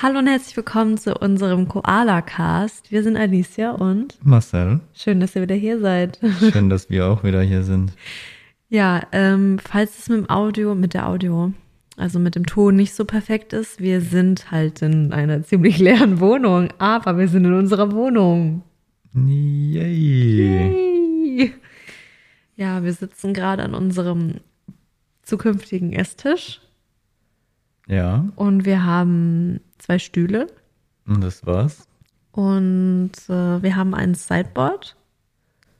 Hallo und herzlich willkommen zu unserem Koala-Cast. Wir sind Alicia und Marcel. schön, dass ihr wieder hier seid. Schön, dass wir auch wieder hier sind. Ja, ähm, falls es mit dem Audio, mit der Audio, also mit dem Ton nicht so perfekt ist, wir sind halt in einer ziemlich leeren Wohnung, aber wir sind in unserer Wohnung. Yay. Yay. Ja, wir sitzen gerade an unserem zukünftigen Esstisch Ja, und wir haben zwei Stühle und das war's. und äh, wir haben ein Sideboard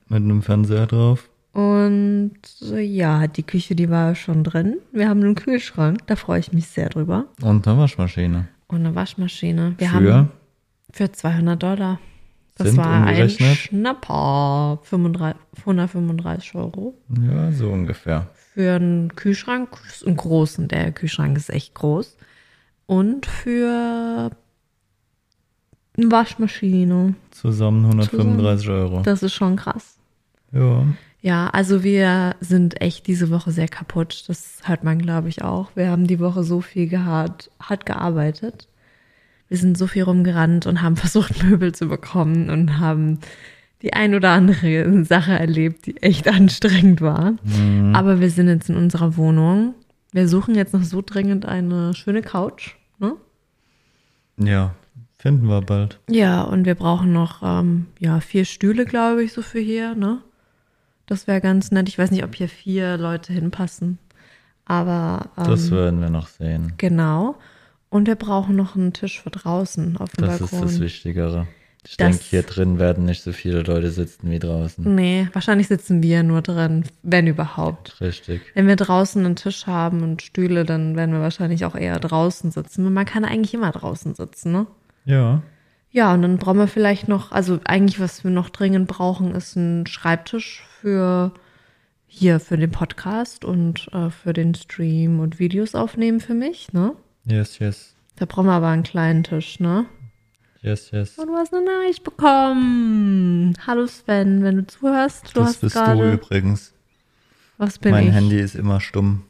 Mit einem Fernseher drauf. und äh, ja, die Küche, die war schon drin. Wir haben einen Kühlschrank, da freue ich mich sehr drüber. Und eine Waschmaschine. Und eine Waschmaschine. Wir Für? haben für 200 Dollar. Das Sind war ein? Schnapper. 35, 135 Euro. Ja, so ungefähr. Für einen Kühlschrank, einen großen, der Kühlschrank ist echt groß. Und für eine Waschmaschine. Zusammen 135 Euro. Das ist schon krass. Ja. Ja, also wir sind echt diese Woche sehr kaputt. Das hört man, glaube ich, auch. Wir haben die Woche so viel gehabt, hart gearbeitet. Wir sind so viel rumgerannt und haben versucht, Möbel zu bekommen und haben die ein oder andere Sache erlebt, die echt anstrengend war. Aber wir sind jetzt in unserer Wohnung. Wir suchen jetzt noch so dringend eine schöne Couch. Ne? Ja, finden wir bald. Ja, und wir brauchen noch ähm, ja, vier Stühle, glaube ich, so für hier, ne? Das wäre ganz nett. Ich weiß nicht, ob hier vier Leute hinpassen. Aber ähm, Das werden wir noch sehen. genau. Und wir brauchen noch einen Tisch für draußen auf dem Das ist Balkon. das Wichtigere. Ich denke, hier drin werden nicht so viele Leute sitzen wie draußen. Nee, wahrscheinlich sitzen wir nur drin, wenn überhaupt. Richtig. Wenn wir draußen einen Tisch haben und Stühle, dann werden wir wahrscheinlich auch eher draußen sitzen. Und man kann eigentlich immer draußen sitzen, ne? Ja. Ja, und dann brauchen wir vielleicht noch, also eigentlich, was wir noch dringend brauchen, ist ein Schreibtisch für hier für den Podcast und äh, für den Stream und Videos aufnehmen für mich, ne? Yes, yes. Da brauchen wir aber einen kleinen Tisch, ne? Yes, yes. Und du hast eine Nachricht bekommen. Hallo Sven, wenn du zuhörst, du das hast bist du gerade. übrigens. Was bin mein ich? Handy ist immer stumm.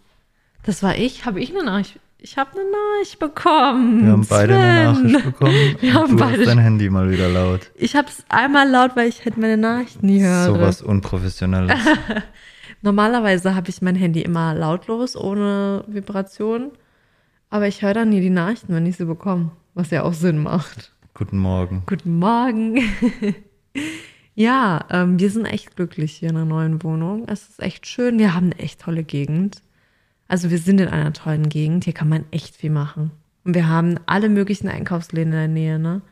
Das war ich. Habe ich eine Nachricht? Ich habe eine Nachricht bekommen. Wir haben beide eine Sven. Nachricht bekommen. Wir und haben du beide- hast dein Handy mal wieder laut. Ich habe es einmal laut, weil ich halt meine Nachrichten nie höre. Sowas Unprofessionelles. Normalerweise habe ich mein Handy immer lautlos, ohne Vibration. Aber ich höre dann nie die Nachrichten, wenn ich sie bekomme. Was ja auch Sinn macht. Guten Morgen. Guten Morgen. ja, ähm, wir sind echt glücklich hier in der neuen Wohnung. Es ist echt schön. Wir haben eine echt tolle Gegend. Also wir sind in einer tollen Gegend. Hier kann man echt viel machen. Und wir haben alle möglichen Einkaufsläden in der Nähe, ne?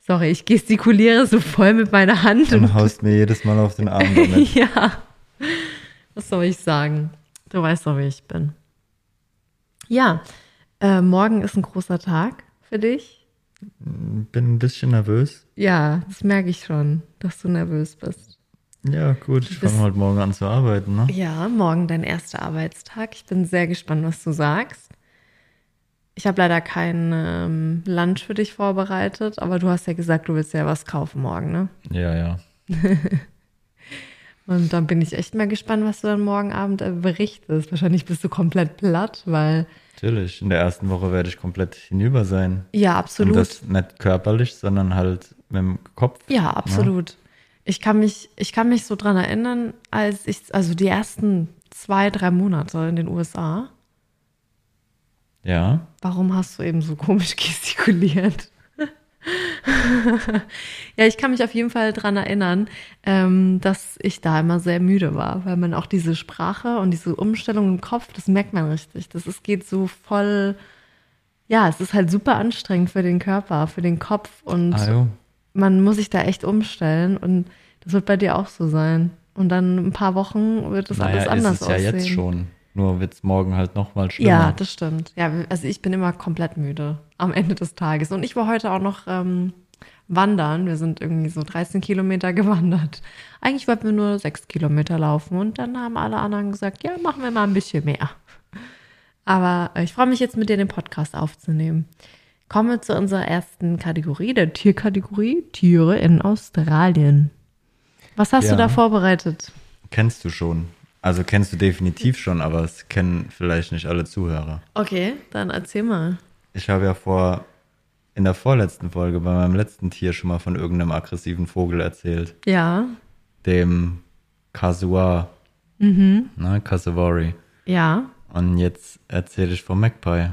Sorry, ich gestikuliere so voll mit meiner Hand. Dann und- haust mir jedes Mal auf den Arm damit. ja. Was soll ich sagen? Du weißt doch, wie ich bin. Ja, äh, morgen ist ein großer Tag für dich. Bin ein bisschen nervös. Ja, das merke ich schon, dass du nervös bist. Ja, gut, ich fange heute Morgen an zu arbeiten, ne? Ja, morgen dein erster Arbeitstag. Ich bin sehr gespannt, was du sagst. Ich habe leider kein ähm, Lunch für dich vorbereitet, aber du hast ja gesagt, du willst ja was kaufen morgen, ne? Ja, ja. Und dann bin ich echt mal gespannt, was du dann morgen Abend äh, berichtest. Wahrscheinlich bist du komplett platt, weil Natürlich. In der ersten Woche werde ich komplett hinüber sein. ja, absolut. Und das nicht körperlich, sondern halt mit dem Kopf. Ja, absolut. Ich kann mich, ich kann mich so dran erinnern, als ich, also die ersten zwei, drei Monate in den USA. Ja. Warum hast du eben so komisch gestikuliert? ja, ich kann mich auf jeden Fall dran erinnern, ähm, dass ich da immer sehr müde war, weil man auch diese Sprache und diese Umstellung im Kopf, das merkt man richtig. Das ist, geht so voll, ja, es ist halt super anstrengend für den Körper, für den Kopf und jo. man muss sich da echt umstellen und das wird bei dir auch so sein. Und dann in ein paar Wochen wird das alles Naja, anders ist es ja aussehen. jetzt schon. Nur wird es morgen halt nochmal schlimmer. Ja, das stimmt. Ja, also ich bin immer komplett müde am Ende des Tages. Und ich war heute auch noch ähm, wandern. Wir sind irgendwie so 13 Kilometer gewandert. Eigentlich wollten wir nur sechs Kilometer laufen. Und dann haben alle anderen gesagt, ja, machen wir mal ein bisschen mehr. Aber äh, ich freue mich jetzt mit dir den Podcast aufzunehmen. Kommen wir zu unserer ersten Kategorie, der Tierkategorie, Tiere in Australien. Was hast Ja. du da vorbereitet? Kennst du schon. Also kennst du definitiv schon, aber es kennen vielleicht nicht alle Zuhörer. Okay, dann erzähl mal. Ich habe ja vor in der vorletzten Folge bei meinem letzten Tier schon mal von irgendeinem aggressiven Vogel erzählt. Ja. Dem Kasua. Mhm. Ne, Kasawari. Ja. Und jetzt erzähle ich vom Magpie.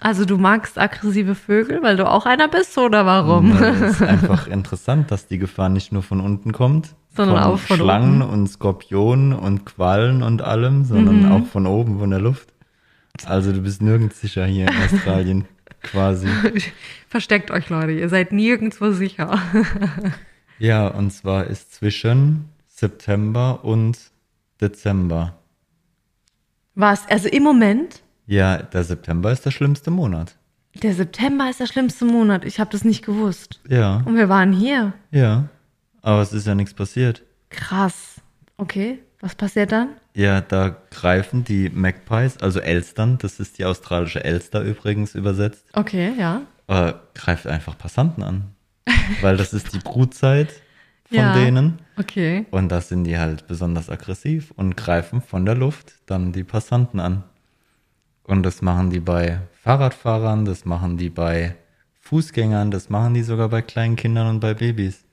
Also du magst aggressive Vögel, weil du auch einer bist, oder warum? Es ist einfach interessant, dass die Gefahr nicht nur von unten kommt, Sondern von auch von Schlangen oben. und Skorpionen und Quallen und allem, sondern Mhm. auch von oben, von der Luft. Also du bist nirgends sicher hier in Australien, quasi. Versteckt euch, Leute. Ihr seid nirgendwo sicher. Ja, und zwar ist zwischen September und Dezember. Was? Also im Moment? Ja, der September ist der schlimmste Monat. Der September ist der schlimmste Monat. Ich habe das nicht gewusst. Ja, Und wir waren hier. ja. Aber es ist ja nichts passiert. Krass. Okay. Was passiert dann? Ja, da greifen die Magpies, also Elstern, das ist die australische Elster übrigens übersetzt, Okay, ja. äh, greift einfach Passanten an. Weil das ist die Brutzeit von Ja. denen. Okay. Und da sind die halt besonders aggressiv und greifen von der Luft dann die Passanten an. Und das machen die bei Fahrradfahrern, das machen die bei Fußgängern, das machen die sogar bei kleinen Kindern und bei Babys.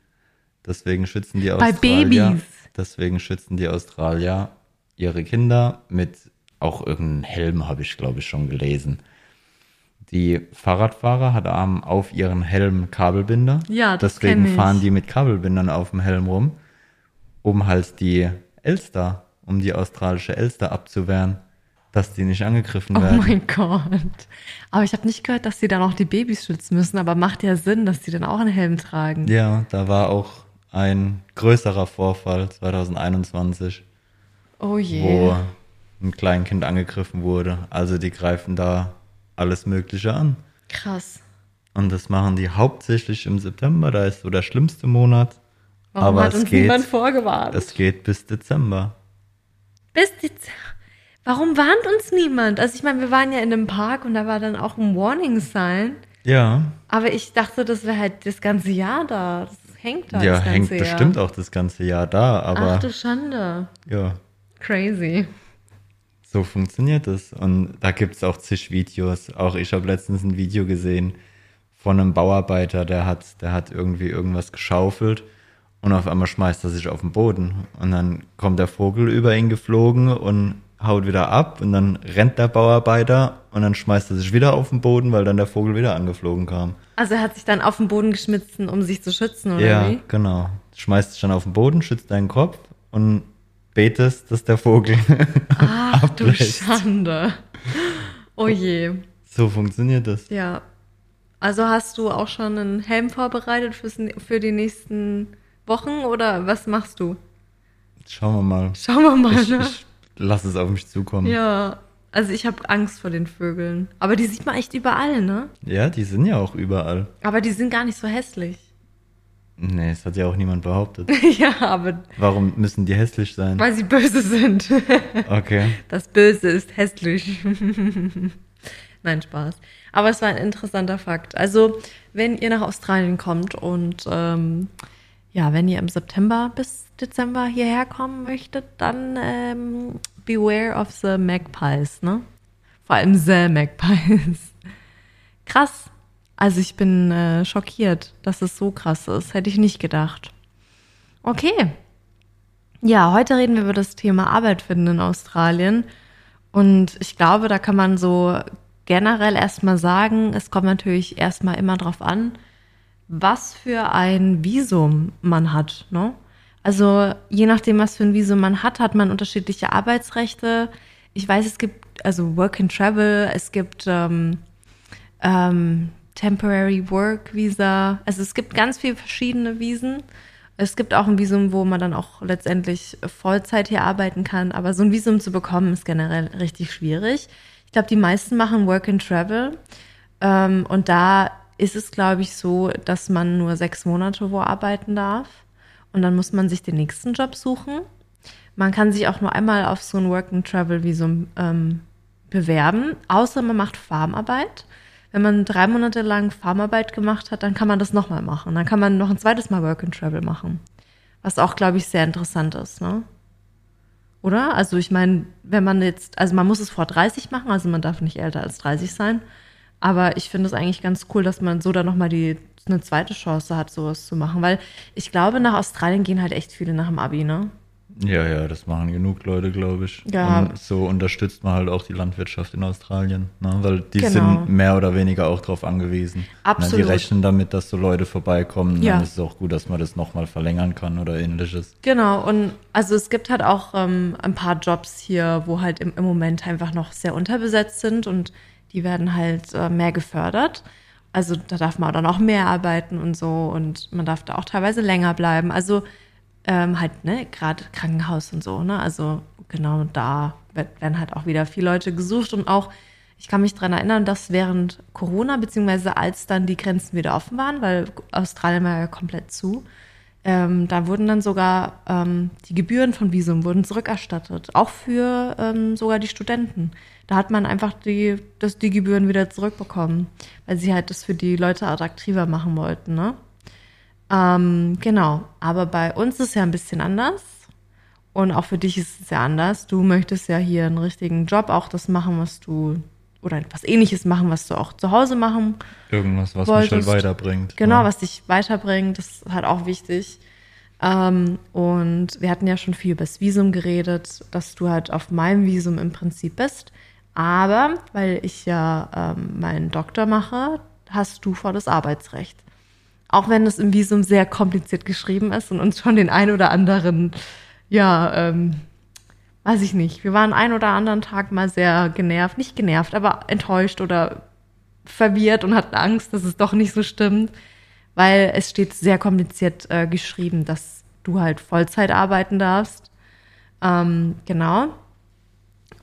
Deswegen schützen die Bei Australier. Babys? Deswegen schützen die Australier ihre Kinder mit auch irgendeinem Helm, habe ich glaube ich schon gelesen. Die Fahrradfahrer haben auf ihren Helm Kabelbinder. Ja, das Deswegen fahren die mit Kabelbindern auf dem Helm rum, um halt die Elster, um die australische Elster abzuwehren, dass die nicht angegriffen Oh werden. mein Gott. Aber ich habe nicht gehört, dass sie dann auch die Babys schützen müssen. Aber macht ja Sinn, dass die dann auch einen Helm tragen. Ja, da war auch ein größerer Vorfall 2021, Oh je. wo ein Kleinkind angegriffen wurde. Also die greifen da alles Mögliche an. Krass. Und das machen die hauptsächlich im September, da ist so der schlimmste Monat. Warum Aber hat es uns geht, niemand vorgewarnt? es geht bis Dezember. Bis Z Warum warnt uns niemand? Also ich meine, wir waren ja in einem Park und da war dann auch ein Warning Sign. Ja, Aber ich dachte, das wäre halt das ganze Jahr da. Das hängt da ja, das ganze hängt Jahr. bestimmt auch das ganze Jahr da, aber Ach du Schande. ja, Crazy. so funktioniert es. Und da gibt es auch zig Videos. Auch ich habe letztens ein Video gesehen von einem Bauarbeiter, der hat, der hat irgendwie irgendwas geschaufelt und auf einmal schmeißt er sich auf den Boden. Und dann kommt der Vogel über ihn geflogen und haut wieder ab und dann rennt der Bauarbeiter und dann schmeißt er sich wieder auf den Boden, weil dann der Vogel wieder angeflogen kam. Also er hat sich dann auf den Boden geschmissen, um sich zu schützen, oder ja, wie? genau. Schmeißt dich dann auf den Boden, schützt deinen Kopf und betest, dass der Vogel Ach du. Schande. Oh je. So funktioniert das. Ja. Also hast du auch schon einen Helm vorbereitet fürs, für die nächsten Wochen oder was machst du? Schauen wir mal. Schauen wir mal, Ich, ne? ich lass es auf mich zukommen. Ja. Also ich habe Angst vor den Vögeln. Aber die sieht man echt überall, ne? Ja, die sind ja auch überall. Aber die sind gar nicht so hässlich. Nee, das hat ja auch niemand behauptet. ja, aber Warum müssen die hässlich sein? weil sie böse sind. Okay. Das Böse ist hässlich. Nein, Spaß. Aber es war ein interessanter Fakt. Also, wenn ihr nach Australien kommt und ähm, ja, wenn ihr im September bis Dezember hierher kommen möchtet, dann ähm, beware of the magpies, ne? Vor allem the magpies. Krass. Also ich bin äh, schockiert, dass es so krass ist. Hätte ich nicht gedacht. Okay. Ja, heute reden wir über das Thema Arbeit finden in Australien. Und ich glaube, da kann man so generell erstmal sagen, es kommt natürlich erstmal immer drauf an, was für ein Visum man hat. Ne? Also je nachdem, was für ein Visum man hat, hat man unterschiedliche Arbeitsrechte. Ich weiß, es gibt also Work and Travel, es gibt ähm, ähm, Temporary Work Visa. Also es gibt ganz viele verschiedene Visen. Es gibt auch ein Visum, wo man dann auch letztendlich Vollzeit hier arbeiten kann. Aber so ein Visum zu bekommen ist generell richtig schwierig. Ich glaube, die meisten machen Work and Travel. Ähm, und da ist es, glaube ich, so, dass man nur sechs Monate wo arbeiten darf. Und dann muss man sich den nächsten Job suchen. Man kann sich auch nur einmal auf so ein Work and Travel Visum ähm, bewerben, außer man macht Farmarbeit. Wenn man drei Monate lang Farmarbeit gemacht hat, dann kann man das nochmal machen. Dann kann man noch ein zweites Mal Work and Travel machen. Was auch, glaube ich, sehr interessant ist, ne? Oder? Also ich meine, wenn man jetzt, also man muss es vor 30 machen, also man darf nicht älter als 30 sein. Aber ich finde es eigentlich ganz cool, dass man so dann nochmal die eine zweite Chance hat, sowas zu machen. Weil ich glaube, nach Australien gehen halt echt viele nach dem Abi, ne? Ja, ja, das machen genug Leute, glaube ich. Ja. Und so unterstützt man halt auch die Landwirtschaft in Australien, ne? weil die Genau. sind mehr oder weniger auch drauf angewiesen. Ne? Die Absolut. rechnen damit, dass so Leute vorbeikommen. Ja. Dann ist es auch gut, dass man das nochmal verlängern kann oder ähnliches. Genau, und also es gibt halt auch ähm, ein paar Jobs hier, wo halt im, im Moment einfach noch sehr unterbesetzt sind und die werden halt äh, mehr gefördert. Also da darf man dann auch mehr arbeiten und so und man darf da auch teilweise länger bleiben. Also ähm, halt, ne, gerade Krankenhaus und so, ne? Also genau da werden halt auch wieder viele Leute gesucht und auch, ich kann mich dran erinnern, dass während Corona, beziehungsweise als dann die Grenzen wieder offen waren, weil Australien war ja komplett zu, ähm, da wurden dann sogar ähm, die Gebühren von Visum wurden zurückerstattet, auch für ähm, sogar die Studenten. Da hat man einfach die, das, die Gebühren wieder zurückbekommen, weil sie halt das für die Leute attraktiver machen wollten. Ne? Ähm, genau, aber bei uns ist ja ein bisschen anders. Und auch für dich ist es ja anders. Du möchtest ja hier einen richtigen Job, auch das machen, was du, oder etwas ähnliches machen, was du auch zu Hause machen Irgendwas, was mich Wolltest- halt weiterbringt. Genau, ne? was dich weiterbringt, das ist halt auch wichtig. Ähm, und wir hatten ja schon viel über das Visum geredet, dass du halt auf meinem Visum im Prinzip bist. Aber weil ich ja ähm, meinen Doktor mache, hast du vor das Arbeitsrecht. Auch wenn es im Visum sehr kompliziert geschrieben ist und uns schon den ein oder anderen, ja, ähm, weiß ich nicht, wir waren einen oder anderen Tag mal sehr genervt, nicht genervt, aber enttäuscht oder verwirrt und hatten Angst, dass es doch nicht so stimmt, weil es steht sehr kompliziert äh, geschrieben, dass du halt Vollzeit arbeiten darfst. Ähm, genau.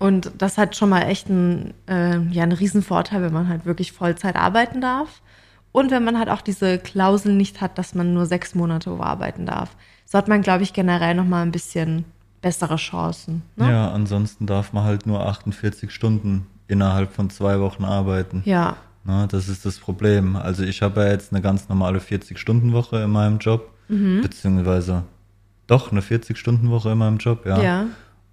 Und das hat schon mal echt ein, äh, ja, einen riesen Vorteil, wenn man halt wirklich Vollzeit arbeiten darf. Und wenn man halt auch diese Klausel nicht hat, dass man nur sechs Monate arbeiten darf. So hat man, glaube ich, generell noch mal ein bisschen bessere Chancen. Ne? Ja, ansonsten darf man halt nur 48 Stunden innerhalb von zwei Wochen arbeiten. ja. Ne, das ist das Problem. Also ich habe ja jetzt eine ganz normale 40-Stunden-Woche in meinem Job, Mhm. beziehungsweise doch eine 40-Stunden-Woche in meinem Job, ja. Ja.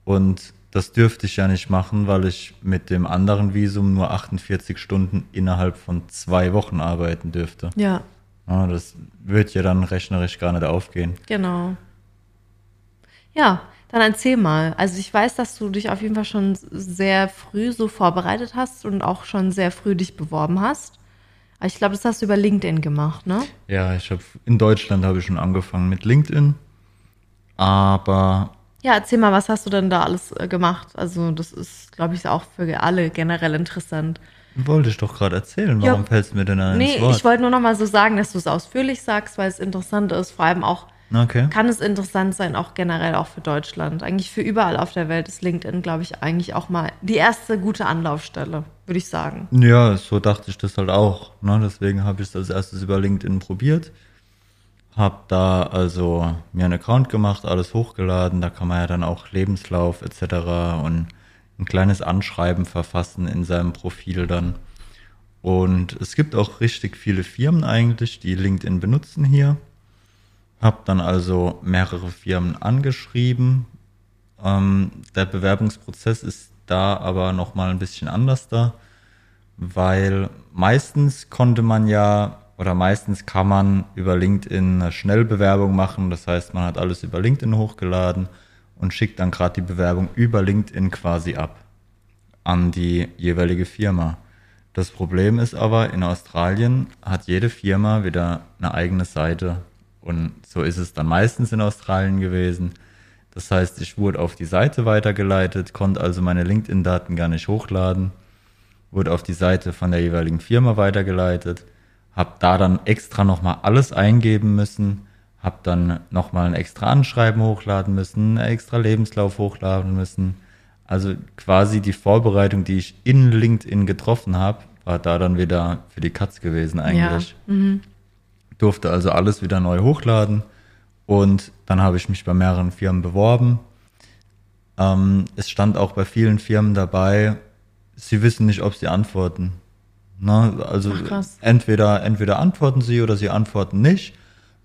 Und das dürfte ich ja nicht machen, weil ich mit dem anderen Visum nur 48 Stunden innerhalb von zwei Wochen arbeiten dürfte. Ja, Ja, das wird ja dann rechnerisch gar nicht aufgehen. genau. Ja, dann erzähl mal. Also ich weiß, dass du dich auf jeden Fall schon sehr früh so vorbereitet hast und auch schon sehr früh dich beworben hast. Ich glaube, das hast du über LinkedIn gemacht, ne? Ja, ich habe in Deutschland habe ich schon angefangen mit LinkedIn, aber Ja, erzähl mal, was hast du denn da alles äh, gemacht? Also das ist, glaube ich, auch für alle generell interessant. wollte ich doch gerade erzählen. Ja. Warum fällst du mir denn da Nee, Wort? ich wollte nur noch mal so sagen, dass du es ausführlich sagst, weil es interessant ist. Vor allem auch okay. kann es interessant sein, auch generell auch für Deutschland. Eigentlich für überall auf der Welt ist LinkedIn, glaube ich, eigentlich auch mal die erste gute Anlaufstelle, würde ich sagen. Ja, so dachte ich das halt auch. Ne? Deswegen habe ich es als erstes über LinkedIn probiert. Hab da also mir einen Account gemacht, alles hochgeladen. Da kann man ja dann auch Lebenslauf etc. und ein kleines Anschreiben verfassen in seinem Profil dann. Und es gibt auch richtig viele Firmen eigentlich, die LinkedIn benutzen hier. Hab dann also mehrere Firmen angeschrieben. Ähm, der Bewerbungsprozess ist da aber noch mal ein bisschen anders da, weil meistens konnte man ja oder meistens kann man über LinkedIn eine Schnellbewerbung machen. Das heißt, man hat alles über LinkedIn hochgeladen und schickt dann gerade die Bewerbung über LinkedIn quasi ab an die jeweilige Firma. Das Problem ist aber, in Australien hat jede Firma wieder eine eigene Seite. Und so ist es dann meistens in Australien gewesen. Das heißt, ich wurde auf die Seite weitergeleitet, konnte also meine LinkedIn-Daten gar nicht hochladen, wurde auf die Seite von der jeweiligen Firma weitergeleitet, habe da dann extra nochmal alles eingeben müssen, habe dann nochmal ein extra Anschreiben hochladen müssen, einen extra Lebenslauf hochladen müssen. Also quasi die Vorbereitung, die ich in LinkedIn getroffen habe, war da dann wieder für die Katz gewesen eigentlich. Durfte also alles wieder neu hochladen und dann habe ich mich bei mehreren Firmen beworben. Ähm, es stand auch bei vielen Firmen dabei, sie wissen nicht, ob sie antworten. Ne? Also Ach, entweder, entweder antworten sie oder sie antworten nicht.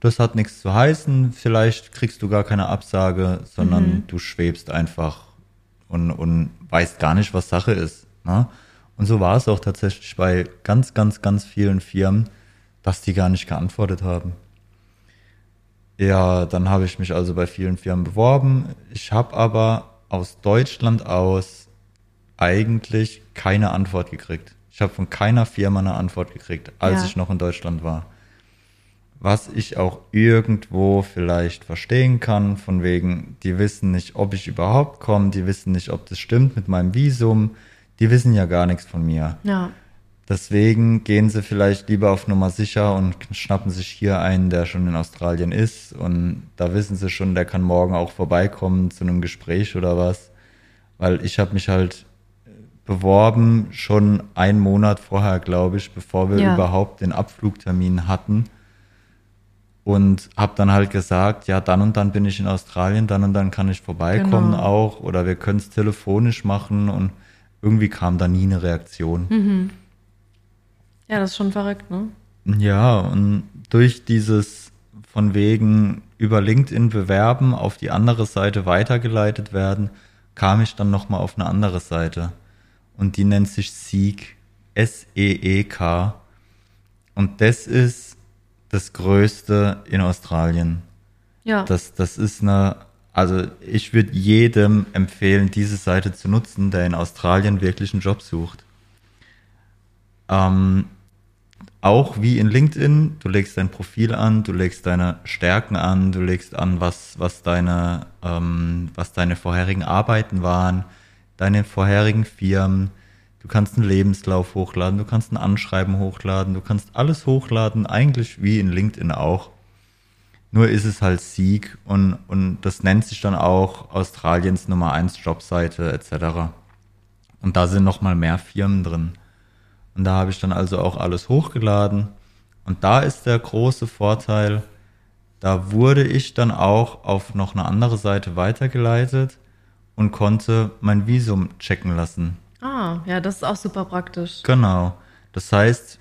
Das hat nichts zu heißen. Vielleicht kriegst du gar keine Absage, sondern du schwebst einfach und, und weißt gar nicht, was Sache ist. Ne? Und so war es auch tatsächlich bei ganz, ganz, ganz vielen Firmen, dass die gar nicht geantwortet haben. Ja, dann habe ich mich also bei vielen Firmen beworben. Ich habe aber aus Deutschland aus eigentlich keine Antwort gekriegt. Ich habe von keiner Firma eine Antwort gekriegt, als Ja. ich noch in Deutschland war. Was ich auch irgendwo vielleicht verstehen kann, von wegen, die wissen nicht, ob ich überhaupt komme, die wissen nicht, ob das stimmt mit meinem Visum, die wissen ja gar nichts von mir. Ja. Deswegen gehen sie vielleicht lieber auf Nummer sicher und schnappen sich hier einen, der schon in Australien ist. Und da wissen sie schon, der kann morgen auch vorbeikommen zu einem Gespräch oder was. Weil ich habe mich halt beworben, schon einen Monat vorher, glaube ich, bevor wir Ja. überhaupt den Abflugtermin hatten. Und habe dann halt gesagt, ja, dann und dann bin ich in Australien, dann und dann kann ich vorbeikommen Genau. auch. Oder wir können es telefonisch machen. Und irgendwie kam da nie eine Reaktion. Ja, das ist schon verrückt, ne? Ja, und durch dieses von wegen über LinkedIn bewerben, auf die andere Seite weitergeleitet werden, kam ich dann nochmal auf eine andere Seite. Und die nennt sich Seek, S-E-E-K. Und das ist das Größte in Australien. Ja. Das, das ist eine, also ich würde jedem empfehlen, diese Seite zu nutzen, der in Australien wirklich einen Job sucht. Ähm, auch wie in LinkedIn, du legst dein Profil an, du legst deine Stärken an, du legst an, was, was, deine, ähm, was deine vorherigen Arbeiten waren, deine vorherigen Firmen. Du kannst einen Lebenslauf hochladen, du kannst ein Anschreiben hochladen, du kannst alles hochladen, eigentlich wie in LinkedIn auch. Nur ist es halt Sieg und, und das nennt sich dann auch Australiens Nummer 1 Jobseite etc. Und da sind nochmal mehr Firmen drin. Und da habe ich dann also auch alles hochgeladen. Und da ist der große Vorteil, da wurde ich dann auch auf noch eine andere Seite weitergeleitet und konnte mein Visum checken lassen. Ah, ja, das ist auch super praktisch. Genau. Das heißt,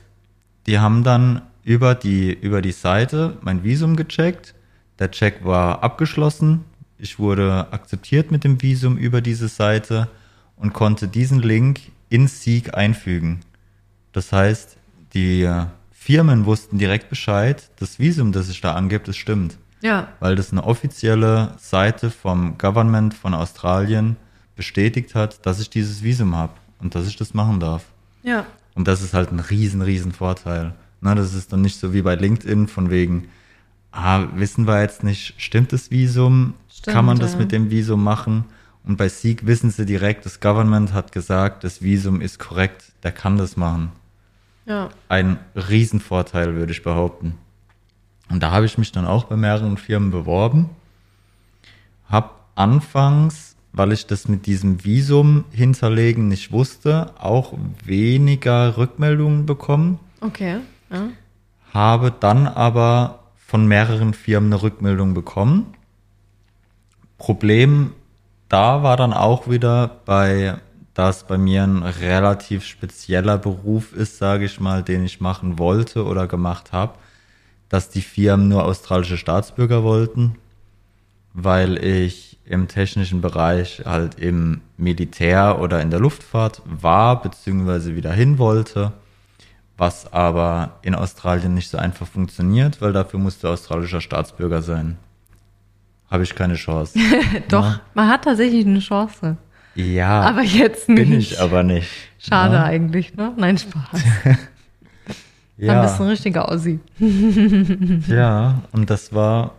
die haben dann über die, über die Seite mein Visum gecheckt. Der Check war abgeschlossen. Ich wurde akzeptiert mit dem Visum über diese Seite und konnte diesen Link in Seek einfügen. Das heißt, die äh, Firmen wussten direkt Bescheid, das Visum, das ich da angebe, das stimmt. Ja. Weil das eine offizielle Seite vom Government von Australien bestätigt hat, dass ich dieses Visum habe und dass ich das machen darf. Ja. Und das ist halt ein riesen, riesen Vorteil. Na, das ist dann nicht so wie bei LinkedIn von wegen, ah, wissen wir jetzt nicht, stimmt das Visum? Stimmt, Kann man das ja. mit dem Visum machen? Und bei Seek wissen sie direkt, das Government hat gesagt, das Visum ist korrekt, der kann das machen. Ja. Ein Riesenvorteil, würde ich behaupten. Und da habe ich mich dann auch bei mehreren Firmen beworben. Hab anfangs, weil ich das mit diesem Visum hinterlegen nicht wusste, auch weniger Rückmeldungen bekommen. Okay. Ja. Habe dann aber von mehreren Firmen eine Rückmeldung bekommen. Problem da war dann auch wieder bei, dass bei mir ein relativ spezieller Beruf ist, sage ich mal, den ich machen wollte oder gemacht habe, dass die Firmen nur australische Staatsbürger wollten, weil ich im technischen Bereich halt im Militär oder in der Luftfahrt war, beziehungsweise wieder hin wollte, was aber in Australien nicht so einfach funktioniert, weil dafür musst du australischer Staatsbürger sein. Habe ich keine Chance. Doch, Ja. man hat tatsächlich eine Chance. Ja, Aber jetzt nicht. bin ich aber nicht. Schade Ja. eigentlich, ne? Nein, Spaß. Dann Ja. bist du ein richtiger Aussie. Ja, und das war,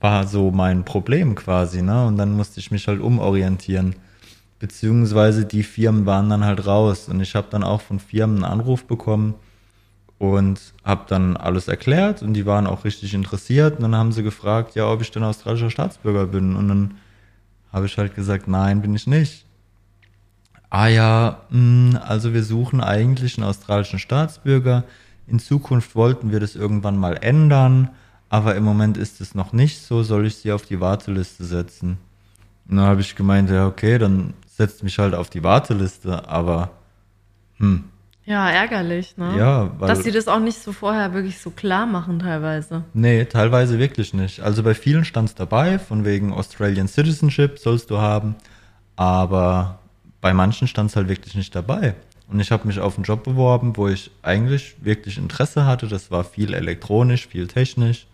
war so mein Problem quasi, ne? Und dann musste ich mich halt umorientieren. Beziehungsweise die Firmen waren dann halt raus. Und ich habe dann auch von Firmen einen Anruf bekommen und habe dann alles erklärt und die waren auch richtig interessiert. Und dann haben sie gefragt, ja, ob ich denn australischer Staatsbürger bin. Und dann habe ich halt gesagt, nein, bin ich nicht. Ah ja, mh, also wir suchen eigentlich einen australischen Staatsbürger. In Zukunft wollten wir das irgendwann mal ändern, aber im Moment ist es noch nicht so. Soll ich sie auf die Warteliste setzen? Und dann habe ich gemeint, ja, okay, dann setzt mich halt auf die Warteliste, aber hm, Ja, ärgerlich, ne? Ja, weil- Dass sie das auch nicht so vorher wirklich so klar machen teilweise. Nee, teilweise wirklich nicht. Also bei vielen stand es dabei, von wegen Australian Citizenship sollst du haben, aber bei manchen stand es halt wirklich nicht dabei. und ich habe mich auf einen Job beworben, wo ich eigentlich wirklich Interesse hatte. Das war viel elektronisch, viel technisch,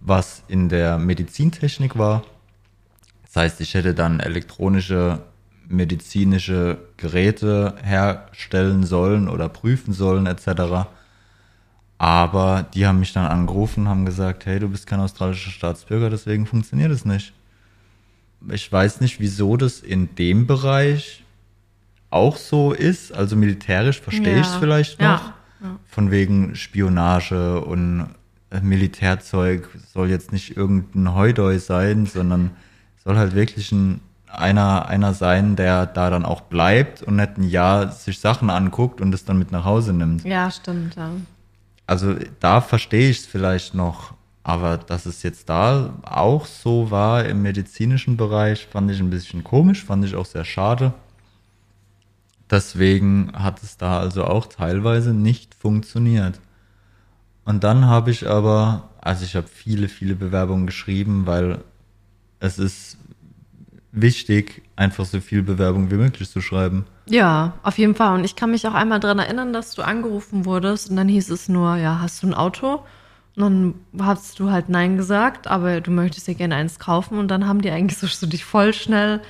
was in der Medizintechnik war. Das heißt, ich hätte dann elektronische medizinische Geräte herstellen sollen oder prüfen sollen etc. Aber die haben mich dann angerufen und haben gesagt, hey, du bist kein australischer Staatsbürger, deswegen funktioniert es nicht. Ich weiß nicht, wieso das in dem Bereich auch so ist. Also militärisch verstehe Ja. ich es vielleicht Ja. noch. Von wegen Spionage und äh, Militärzeug soll jetzt nicht irgendein Heudoi sein, sondern soll halt wirklich ein, einer, einer sein, der da dann auch bleibt und nicht ein Jahr sich Sachen anguckt und es dann mit nach Hause nimmt. Ja, stimmt, ja. Also da verstehe ich es vielleicht noch, aber dass es jetzt da auch so war im medizinischen Bereich, fand ich ein bisschen komisch, fand ich auch sehr schade. Deswegen hat es da also auch teilweise nicht funktioniert. Und dann habe ich aber, also ich habe viele, viele Bewerbungen geschrieben, weil es ist wichtig, einfach so viel Bewerbung wie möglich zu schreiben. Ja, auf jeden Fall. Und ich kann mich auch einmal daran erinnern, dass du angerufen wurdest und dann hieß es nur, ja, hast du ein Auto? Und dann hast du halt Nein gesagt, aber du möchtest ja gerne eins kaufen und dann haben die eigentlich so, so dich voll schnell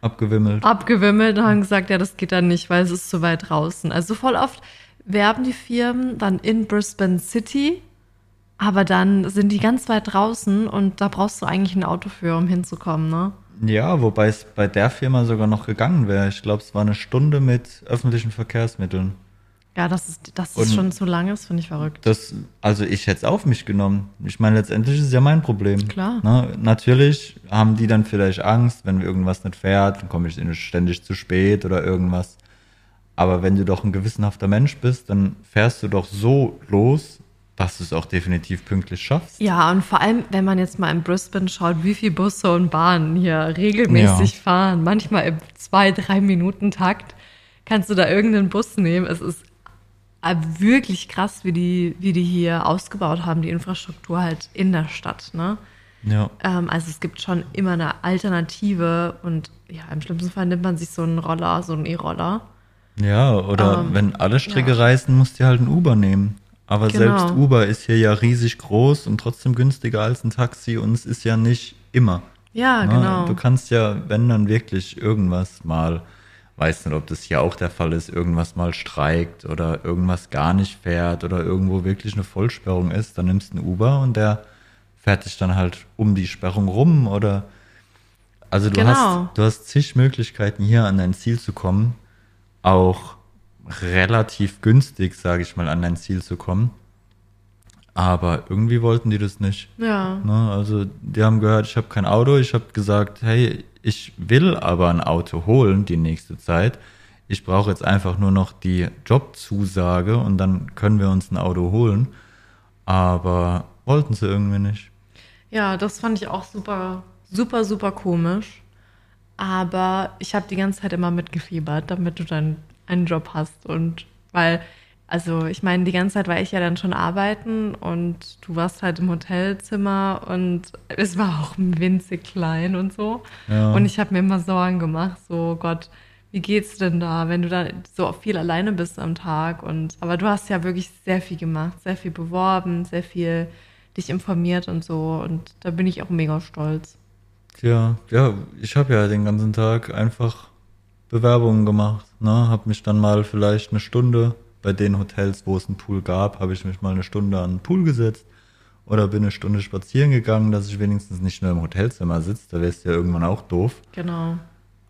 Abgewimmelt. abgewimmelt und haben gesagt, ja, das geht dann nicht, weil es ist zu weit draußen. Also voll oft werben die Firmen dann in Brisbane City, aber dann sind die ganz weit draußen und da brauchst du eigentlich ein Auto für, um hinzukommen, ne? Ja, wobei es bei der Firma sogar noch gegangen wäre. Ich glaube, es war eine Stunde mit öffentlichen Verkehrsmitteln. Ja, das ist, das ist schon zu lang, das finde ich verrückt. Das, also ich hätte es auf mich genommen. Ich meine, letztendlich ist es ja mein Problem. Klar. Ne? Natürlich haben die dann vielleicht Angst, wenn irgendwas nicht fährt, dann komme ich ständig zu spät oder irgendwas. Aber wenn du doch ein gewissenhafter Mensch bist, dann fährst du doch so los, dass du es auch definitiv pünktlich schaffst. Ja, und vor allem, wenn man jetzt mal in Brisbane schaut, wie viele Busse und Bahnen hier regelmäßig Ja. fahren, manchmal im zwei, drei Minuten Takt, kannst du da irgendeinen Bus nehmen. Es ist äh, wirklich krass, wie die, wie die hier ausgebaut haben, die Infrastruktur halt in der Stadt, ne? Ja. Ähm, also es gibt schon immer eine Alternative und ja, im schlimmsten Fall nimmt man sich so einen Roller, so einen E-Roller. Ja, oder Ähm, wenn alle Stricke ja. reißen, musst du halt ein Uber nehmen. Aber Genau. selbst Uber ist hier ja riesig groß und trotzdem günstiger als ein Taxi und es ist ja nicht immer. Ja, Ne? genau. Du kannst ja, wenn dann wirklich irgendwas mal, weiß nicht, ob das hier auch der Fall ist, irgendwas mal streikt oder irgendwas gar nicht fährt oder irgendwo wirklich eine Vollsperrung ist, dann nimmst du einen Uber und der fährt dich dann halt um die Sperrung rum oder also du Genau. hast du hast zig Möglichkeiten hier an dein Ziel zu kommen, auch relativ günstig, sage ich mal, an dein Ziel zu kommen. Aber irgendwie wollten die das nicht. ja. Ne, also die haben gehört, ich habe kein Auto. Ich habe gesagt, hey, ich will aber ein Auto holen die nächste Zeit. Ich brauche jetzt einfach nur noch die Jobzusage und dann können wir uns ein Auto holen. Aber wollten sie irgendwie nicht. Ja, das fand ich auch super, super, super komisch. Aber ich habe die ganze Zeit immer mitgefiebert, damit du dann einen Job hast. Und weil, also ich meine, die ganze Zeit war ich ja dann schon arbeiten und du warst halt im Hotelzimmer und es war auch winzig klein und so. Ja. Und ich habe mir immer Sorgen gemacht, so Gott, wie geht's denn da, wenn du da so viel alleine bist am Tag? Und aber du hast ja wirklich sehr viel gemacht, sehr viel beworben, sehr viel dich informiert und so. Und da bin ich auch mega stolz. Tja, ja, ich habe ja den ganzen Tag einfach Bewerbungen gemacht. Ne? Habe mich dann mal vielleicht eine Stunde bei den Hotels, wo es einen Pool gab, habe ich mich mal eine Stunde an den Pool gesetzt oder bin eine Stunde spazieren gegangen, dass ich wenigstens nicht nur im Hotelzimmer sitze. Da wär's ja irgendwann auch doof. Genau.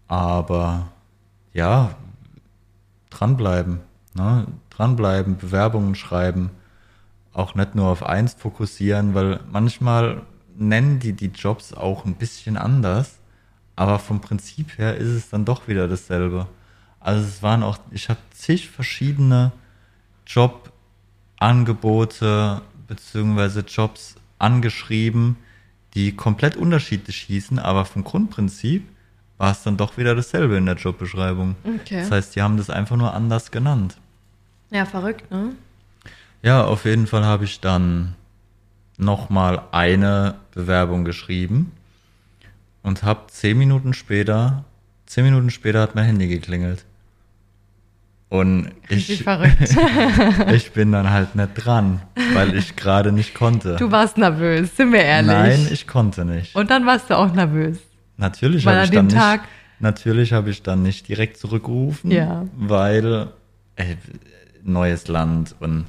Aber ja, dranbleiben. Ne? Dranbleiben, Bewerbungen schreiben. Auch nicht nur auf eins fokussieren, weil manchmal nennen die die Jobs auch ein bisschen anders. Aber vom Prinzip her ist es dann doch wieder dasselbe. Also es waren auch, ich habe zig verschiedene Jobangebote beziehungsweise Jobs angeschrieben, die komplett unterschiedlich hießen, aber vom Grundprinzip war es dann doch wieder dasselbe in der Jobbeschreibung. Okay. Das heißt, die haben das einfach nur anders genannt. Ja, verrückt, ne? Ja, auf jeden Fall habe ich dann nochmal eine Bewerbung geschrieben und habe zehn Minuten später, zehn Minuten später hat mein Handy geklingelt. Und Richtig ich, verrückt. ich bin dann halt nicht dran, weil ich gerade nicht konnte. Du warst nervös, sind wir ehrlich. Nein, ich konnte nicht. Und dann warst du auch nervös. Natürlich habe ich dann nicht, Tag- natürlich habe ich dann nicht direkt zurückgerufen, Ja. weil ey, neues Land und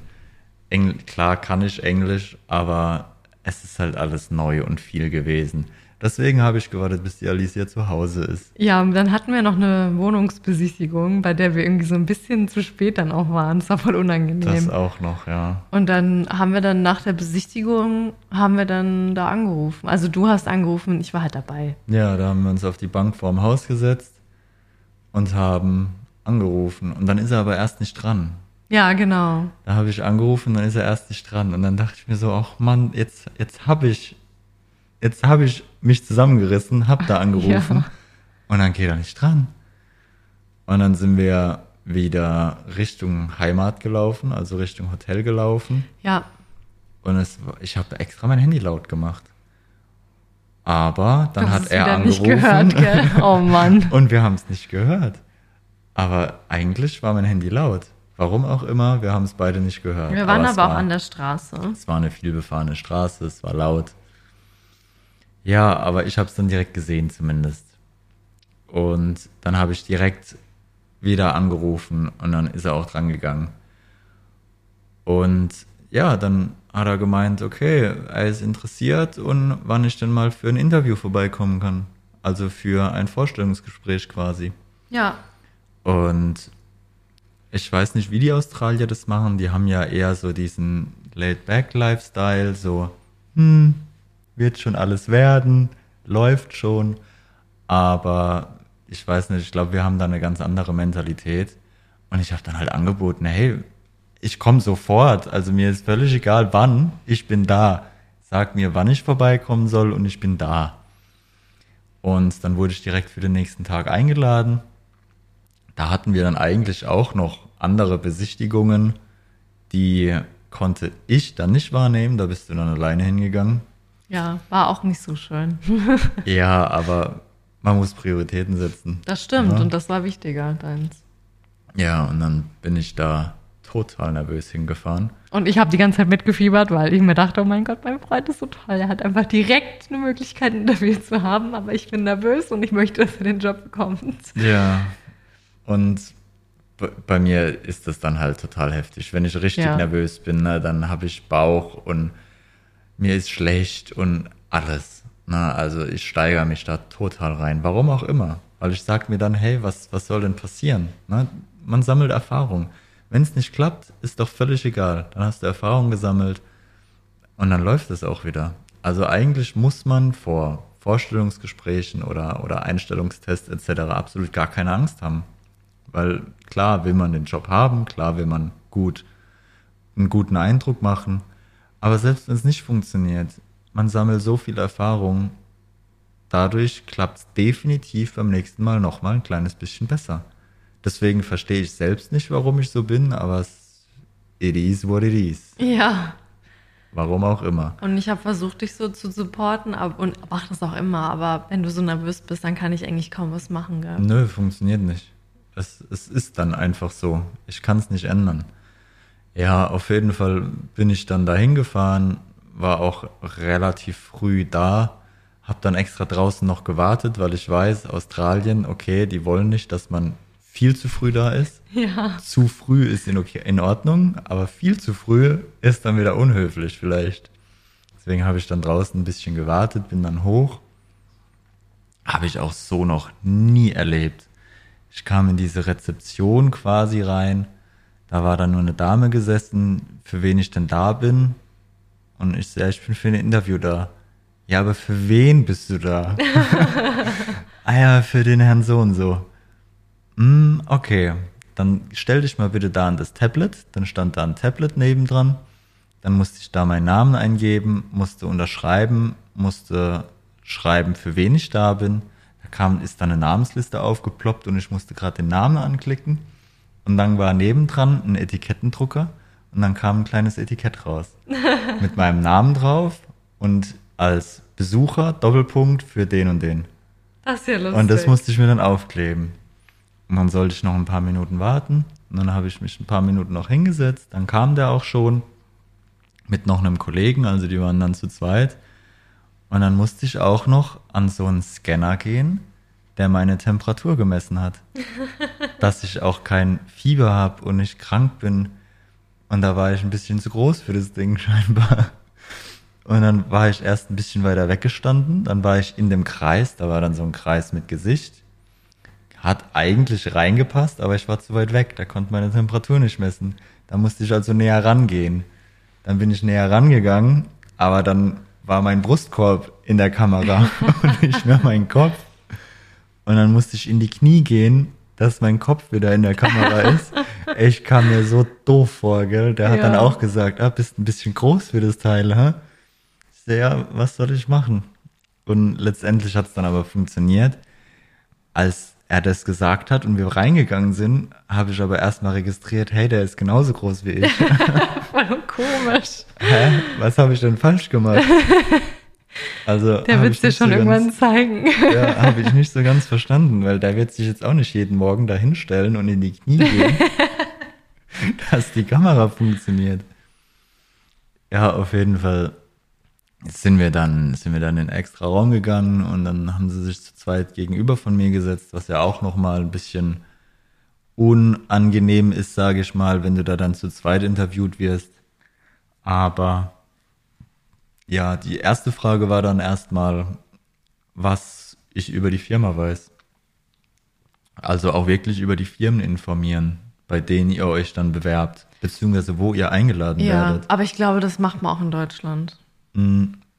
Engl klar kann ich Englisch, aber es ist halt alles neu und viel gewesen. Deswegen habe ich gewartet, bis die Alicia zu Hause ist. Ja, und dann hatten wir noch eine Wohnungsbesichtigung, bei der wir irgendwie so ein bisschen zu spät dann auch waren. Das war voll Das unangenehm. auch noch, ja. Und dann haben wir dann nach der Besichtigung, haben wir dann da angerufen. Also du hast angerufen, ich war halt dabei. Ja, da haben wir uns auf die Bank vorm Haus gesetzt und haben angerufen. Und dann ist er aber erst nicht dran. Ja, genau. Da habe ich angerufen, dann ist er erst nicht dran. Und dann dachte ich mir so, ach Mann, jetzt, jetzt habe ich, jetzt habe ich mich zusammengerissen, hab da angerufen. Ja. Und dann geht er nicht dran. Und dann sind wir wieder Richtung Heimat gelaufen, also Richtung Hotel gelaufen. Ja, Und es, ich habe extra mein Handy laut gemacht. Aber dann hat er angerufen. nicht gehört, gell? Oh Mann. Und wir haben es nicht gehört. Aber eigentlich war mein Handy laut. Warum auch immer, wir haben es beide nicht gehört. Wir waren aber auch war, an der Straße. Es war eine vielbefahrene Straße, es war laut. Ja, aber ich habe es dann direkt gesehen zumindest. Und dann habe ich direkt wieder angerufen und dann ist er auch dran gegangen. Und ja, dann hat er gemeint, okay, er ist interessiert und wann ich denn mal für ein Interview vorbeikommen kann. Also für ein Vorstellungsgespräch quasi. Ja, Und ich weiß nicht, wie die Australier das machen. Die haben ja eher so diesen Laid-Back-Lifestyle, so, hm, wird schon alles werden, läuft schon. Aber ich weiß nicht, ich glaube, wir haben da eine ganz andere Mentalität. Und ich habe dann halt angeboten, hey, ich komme sofort. Also mir ist völlig egal, wann. Ich bin da. Sag mir, wann ich vorbeikommen soll und ich bin da. Und dann wurde ich direkt für den nächsten Tag eingeladen. Da hatten wir dann eigentlich auch noch andere Besichtigungen, die konnte ich dann nicht wahrnehmen. Da bist du dann alleine hingegangen. Ja, war auch nicht so schön. Ja, aber man muss Prioritäten setzen. Das stimmt Ja. und das war wichtiger, deins. Ja, und dann bin ich da total nervös hingefahren. Und ich habe die ganze Zeit mitgefiebert, weil ich mir dachte, oh mein Gott, mein Freund ist so toll. Er hat einfach direkt eine Möglichkeit, ein Interview zu haben, aber ich bin nervös und ich möchte, dass er den Job bekommt. Ja. Und bei mir ist das dann halt total heftig. Wenn ich richtig Ja. nervös bin, ne, dann habe ich Bauch und mir ist schlecht und alles. Ne? Also ich steigere mich da total rein. Warum auch immer. Weil ich sage mir dann, hey, was, was soll denn passieren? Ne? Man sammelt Erfahrung. Wenn es nicht klappt, ist doch völlig egal. Dann hast du Erfahrung gesammelt und dann läuft es auch wieder. Also eigentlich muss man vor Vorstellungsgesprächen oder, oder Einstellungstests etc. absolut gar keine Angst haben. Weil klar will man den Job haben, klar will man gut einen guten Eindruck machen. Aber selbst wenn es nicht funktioniert, man sammelt so viel Erfahrung, dadurch klappt es definitiv beim nächsten Mal nochmal ein kleines bisschen besser. Deswegen verstehe ich selbst nicht, warum ich so bin, aber es, it is what it is. Ja. Warum auch immer. Und ich habe versucht, dich so zu supporten ab, und mach das auch immer. Aber wenn du so nervös bist, dann kann ich eigentlich kaum was machen. Gell? Nö, funktioniert nicht. Es, es ist dann einfach so. Ich kann es nicht ändern. Ja, auf jeden Fall bin ich dann dahin gefahren, war auch relativ früh da, habe dann extra draußen noch gewartet, weil ich weiß, Australien, okay, die wollen nicht, dass man viel zu früh da ist. Ja. Zu früh ist in, okay, in Ordnung, aber viel zu früh ist dann wieder unhöflich vielleicht. Deswegen habe ich dann draußen ein bisschen gewartet, bin dann hoch. Habe ich auch so noch nie erlebt. Ich kam in diese Rezeption quasi rein. Da war dann nur eine Dame gesessen, für wen ich denn da bin. Und ich sage, ich bin für ein Interview da. Ja, aber für wen bist du da? ah ja, für den Herrn so und so. Hm, okay, dann stell dich mal bitte da an das Tablet. Dann stand da ein Tablet nebendran. Dann musste ich da meinen Namen eingeben, musste unterschreiben, musste schreiben, für wen ich da bin. Da kam, ist dann eine Namensliste aufgeploppt und ich musste gerade den Namen anklicken. Und dann war nebendran ein Etikettendrucker und dann kam ein kleines Etikett raus. mit meinem Namen drauf und als Besucher Doppelpunkt für den und den. Das ist ja lustig. Und das musste ich mir dann aufkleben. Und dann sollte ich noch ein paar Minuten warten. Und dann habe ich mich ein paar Minuten noch hingesetzt. Dann kam der auch schon mit noch einem Kollegen, also die waren dann zu zweit. Und dann musste ich auch noch an so einen Scanner gehen, der meine Temperatur gemessen hat. dass ich auch kein Fieber habe und nicht krank bin. Und da war ich ein bisschen zu groß für das Ding scheinbar. Und dann war ich erst ein bisschen weiter weggestanden, dann war ich in dem Kreis, da war dann so ein Kreis mit Gesicht. Hat eigentlich reingepasst, aber ich war zu weit weg, da konnte meine Temperatur nicht messen. Da musste ich also näher rangehen. Dann bin ich näher rangegangen, aber dann war mein Brustkorb in der Kamera und nicht mehr mein Kopf. Und dann musste ich in die Knie gehen, dass mein Kopf wieder in der Kamera ist. Ich kam mir so doof vor, gell? Der hat Ja. dann auch gesagt, ah, bist ein bisschen groß für das Teil, hä? Ich so, ja, was soll ich machen? Und letztendlich hat es dann aber funktioniert. Als er das gesagt hat und wir reingegangen sind, habe ich aber erstmal registriert, hey, der ist genauso groß wie ich. Voll komisch. Hä? Was habe ich denn falsch gemacht? Also Der wird ich dir schon so irgendwann ganz, zeigen. ja, habe ich nicht so ganz verstanden, weil der wird sich jetzt auch nicht jeden Morgen da hinstellen und in die Knie gehen, dass die Kamera funktioniert. Ja, auf jeden Fall sind wir dann, sind wir dann in einen extra Raum gegangen und dann haben sie sich zu zweit gegenüber von mir gesetzt, was ja auch nochmal ein bisschen unangenehm ist, sage ich mal, wenn du da dann zu zweit interviewt wirst. Aber ja, die erste Frage war dann erstmal, was ich über die Firma weiß. Also auch wirklich über die Firmen informieren, bei denen ihr euch dann bewerbt, beziehungsweise wo ihr eingeladen Ja, werdet. aber ich glaube, das macht man auch in Deutschland.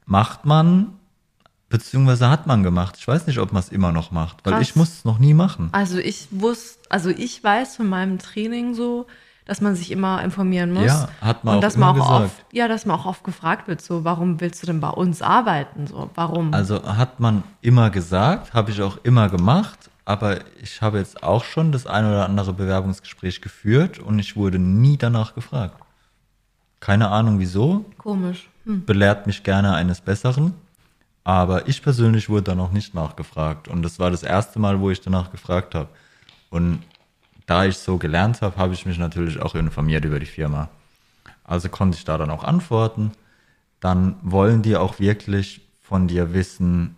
Macht man, beziehungsweise hat man gemacht. Ich weiß nicht, ob man es immer noch macht, weil Krass. ich muss es noch nie machen. Also ich wusste, also ich weiß von meinem Training so, dass man sich immer informieren muss. Ja, hat man und auch dass man auch gesagt. oft, ja, dass man auch oft gefragt wird, so, warum willst du denn bei uns arbeiten? So, warum? Also hat man immer gesagt, habe ich auch immer gemacht, aber ich habe jetzt auch schon das ein oder andere Bewerbungsgespräch geführt und ich wurde nie danach gefragt. Keine Ahnung wieso, Komisch. Hm. belehrt mich gerne eines Besseren, aber ich persönlich wurde da noch nicht nachgefragt und das war das erste Mal, wo ich danach gefragt habe. Und da ich so gelernt habe, habe ich mich natürlich auch informiert über die Firma. Also konnte ich da dann auch antworten. Dann wollen die auch wirklich von dir wissen,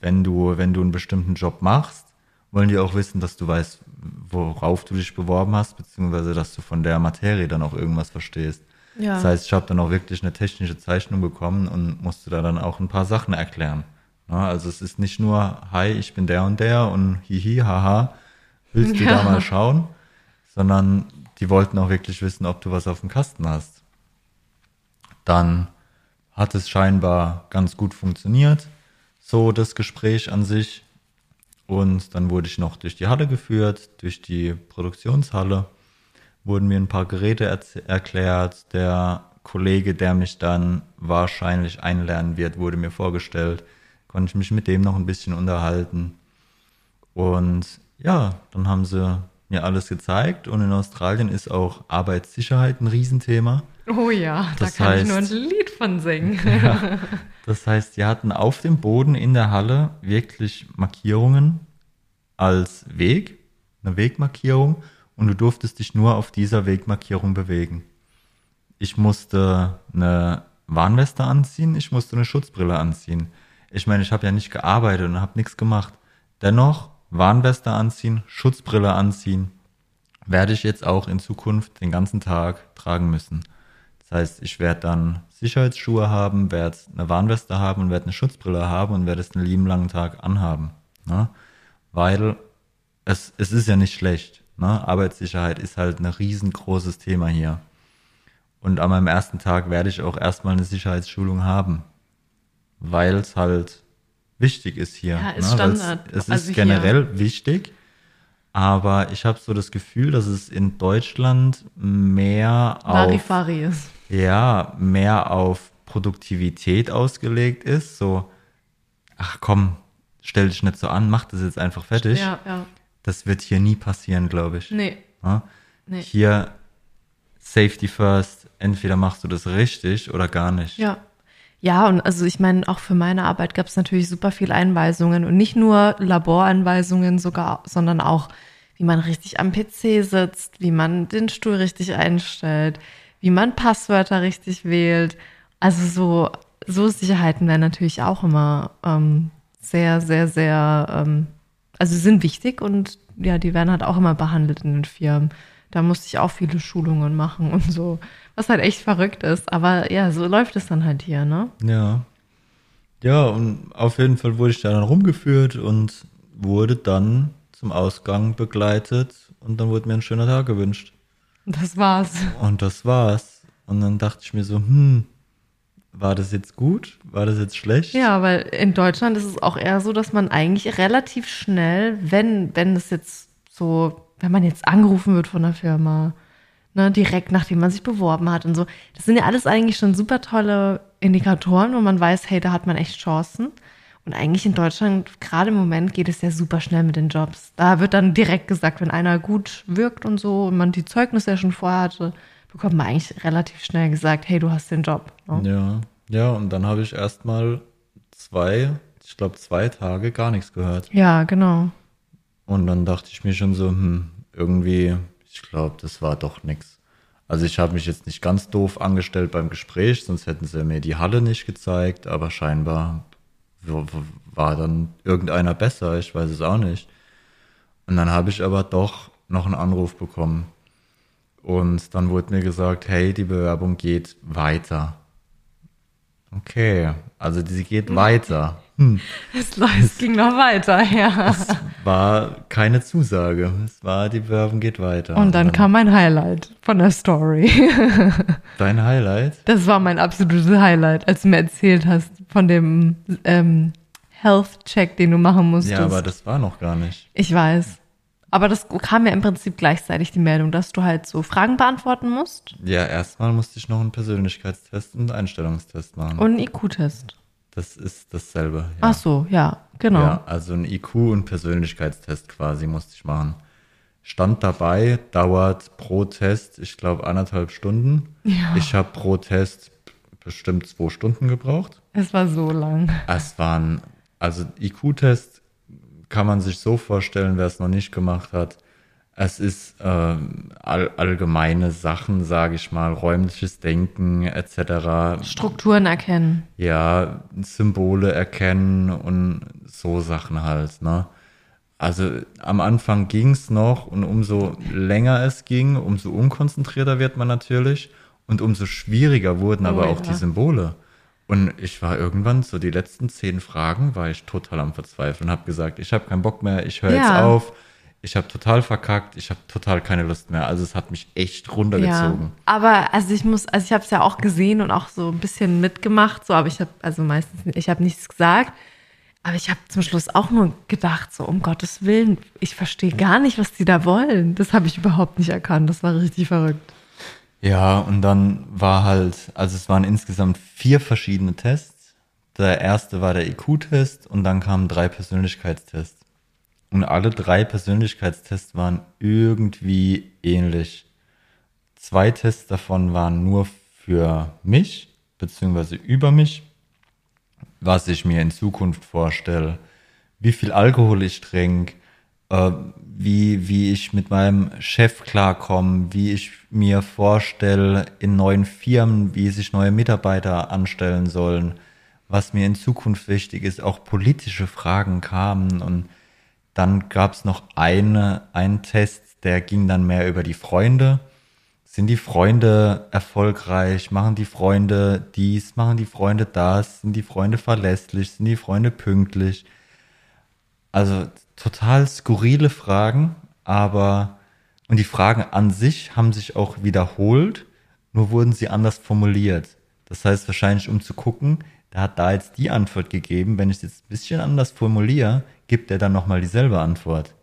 wenn du, wenn du einen bestimmten Job machst, wollen die auch wissen, dass du weißt, worauf du dich beworben hast, beziehungsweise dass du von der Materie dann auch irgendwas verstehst. Ja. Das heißt, ich habe dann auch wirklich eine technische Zeichnung bekommen und musste da dann auch ein paar Sachen erklären. Ja, also es ist nicht nur, hi, ich bin der und der und hihi, haha, willst du Ja. da mal schauen? Sondern die wollten auch wirklich wissen, ob du was auf dem Kasten hast. Dann hat es scheinbar ganz gut funktioniert, so das Gespräch an sich. Und dann wurde ich noch durch die Halle geführt, durch die Produktionshalle, wurden mir ein paar Geräte erklärt. Der Kollege, der mich dann wahrscheinlich einlernen wird, wurde mir vorgestellt. Konnte ich mich mit dem noch ein bisschen unterhalten. Und ja, dann haben sie mir alles gezeigt. Und in Australien ist auch Arbeitssicherheit ein Riesenthema. Oh ja, Das da kann ich nur ein heißt- Lied von singen. Das heißt, die hatten auf dem Boden in der Halle wirklich Markierungen als Weg, eine Wegmarkierung, und du durftest dich nur auf dieser Wegmarkierung bewegen. Ich musste eine Warnweste anziehen, ich musste eine Schutzbrille anziehen. Ich meine, ich habe ja nicht gearbeitet und habe nichts gemacht. Dennoch Warnweste anziehen, Schutzbrille anziehen, werde ich jetzt auch in Zukunft den ganzen Tag tragen müssen. Das heißt, ich werde dann Sicherheitsschuhe haben, werde eine Warnweste haben und werde eine Schutzbrille haben und werde es einen lieben langen Tag anhaben. Ne? Weil es, es ist ja nicht schlecht. Ne? Arbeitssicherheit ist halt ein riesengroßes Thema hier. Und an meinem ersten Tag werde ich auch erstmal eine Sicherheitsschulung haben. Weil es halt wichtig ist hier. Ja, ist ne? Standard. Es Also ist hier- generell wichtig. Aber ich habe so das Gefühl, dass es in Deutschland mehr auf Larifari ist. ja, mehr auf Produktivität ausgelegt ist. So, ach komm, stell dich nicht so an, mach das jetzt einfach fertig. Ja, ja. Das wird hier nie passieren, glaube ich. Nee, Ja? nee. Hier Safety first, entweder machst du das richtig oder gar nicht. Ja. Ja, und also ich meine, auch für meine Arbeit gab es natürlich super viel Einweisungen und nicht nur Laboranweisungen sogar, sondern auch, wie man richtig am PC sitzt, wie man den Stuhl richtig einstellt, wie man Passwörter richtig wählt. Also so, so Sicherheiten werden natürlich auch immer ähm, sehr, sehr, sehr, ähm, also sind wichtig und ja, die werden halt auch immer behandelt in den Firmen. Da musste ich auch viele Schulungen machen und so, was halt echt verrückt ist. Aber ja, so läuft es dann halt hier, ne? Ja. Ja, und auf jeden Fall wurde ich da dann rumgeführt und wurde dann zum Ausgang begleitet und dann wurde mir ein schöner Tag gewünscht. Das war's. Und das war's. Und dann dachte ich mir so, hm, war das jetzt gut? War das jetzt schlecht? Ja, weil in Deutschland ist es auch eher so, dass man eigentlich relativ schnell, wenn, wenn es jetzt so, wenn man jetzt angerufen wird von der Firma, ne, direkt nachdem man sich beworben hat und so, das sind ja alles eigentlich schon super tolle Indikatoren, wo man weiß, hey, da hat man echt Chancen. Und eigentlich in Deutschland, gerade im Moment, geht es ja super schnell mit den Jobs. Da wird dann direkt gesagt, wenn einer gut wirkt und so und man die Zeugnisse ja schon vorher hatte, bekommt man eigentlich relativ schnell gesagt, hey, du hast den Job. Ne? Ja, ja, und dann habe ich erstmal zwei, ich glaube zwei Tage gar nichts gehört. Ja, genau. Und dann dachte ich mir schon so, hm, irgendwie, ich glaube, das war doch nichts. Also ich habe mich jetzt nicht ganz doof angestellt beim Gespräch, sonst hätten sie mir die Halle nicht gezeigt, aber scheinbar war dann irgendeiner besser, ich weiß es auch nicht. Und dann habe ich aber doch noch einen Anruf bekommen. Und dann wurde mir gesagt, hey, die Bewerbung geht weiter. Okay, also sie geht hm. weiter. Hm. Es, es ging noch weiter, ja. Es war keine Zusage. Es war, die Bewerbung geht weiter. Und dann, dann kam mein Highlight von der Story. Dein Highlight? Das war mein absolutes Highlight, als du mir erzählt hast von dem ähm, Health-Check, den du machen musstest. Ja, aber das war noch gar nicht. Ich weiß. Aber das kam ja im Prinzip gleichzeitig die Meldung, dass du halt so Fragen beantworten musst. Ja, erstmal musste ich noch einen Persönlichkeitstest und einen Einstellungstest machen. Und einen IQ-Test. Das ist dasselbe. Ja. Ach so, ja, genau. Ja, also ein IQ- und Persönlichkeitstest quasi musste ich machen. Stand dabei, dauert pro Test, ich glaube, anderthalb Stunden. Ja. Ich habe pro Test bestimmt zwei Stunden gebraucht. Es war so lang. Es waren, also IQ-Test kann man sich so vorstellen, wer es noch nicht gemacht hat. Es ist äh, all, allgemeine Sachen, sage ich mal, räumliches Denken etc. Strukturen erkennen. Ja, Symbole erkennen und so Sachen halt. Ne? Also am Anfang ging es noch und umso länger es ging, umso unkonzentrierter wird man natürlich und umso schwieriger wurden oh, aber auch die Symbole. Und ich war irgendwann, so die letzten zehn Fragen, war ich total am Verzweifeln, habe gesagt, ich habe keinen Bock mehr, ich höre ja. jetzt auf, ich habe total verkackt, ich habe total keine Lust mehr. Also es hat mich echt runtergezogen. Ja, aber also ich muss, also ich habe es ja auch gesehen und auch so ein bisschen mitgemacht, so, aber ich habe also meistens, ich habe nichts gesagt. Aber ich habe zum Schluss auch nur gedacht, so um Gottes Willen, ich verstehe gar nicht, was die da wollen. Das habe ich überhaupt nicht erkannt. Das war richtig verrückt. Ja, und dann war halt, also es waren insgesamt vier verschiedene Tests. Der erste war der IQ-Test und dann kamen drei Persönlichkeitstests. Und alle drei Persönlichkeitstests waren irgendwie ähnlich. Zwei Tests davon waren nur für mich, beziehungsweise über mich, was ich mir in Zukunft vorstelle, wie viel Alkohol ich trinke, äh, wie, wie ich mit meinem Chef klarkomme, wie ich mir vorstelle in neuen Firmen, wie sich neue Mitarbeiter anstellen sollen, was mir in Zukunft wichtig ist. Auch politische Fragen kamen und dann gab es noch eine, einen Test, der ging dann mehr über die Freunde. Sind die Freunde erfolgreich? Machen die Freunde dies? Machen die Freunde das? Sind die Freunde verlässlich? Sind die Freunde pünktlich? Also total skurrile Fragen, aber und die Fragen an sich haben sich auch wiederholt, nur wurden sie anders formuliert. Das heißt wahrscheinlich, um zu gucken, der hat da jetzt die Antwort gegeben, wenn ich es jetzt ein bisschen anders formuliere, gibt er dann nochmal dieselbe Antwort.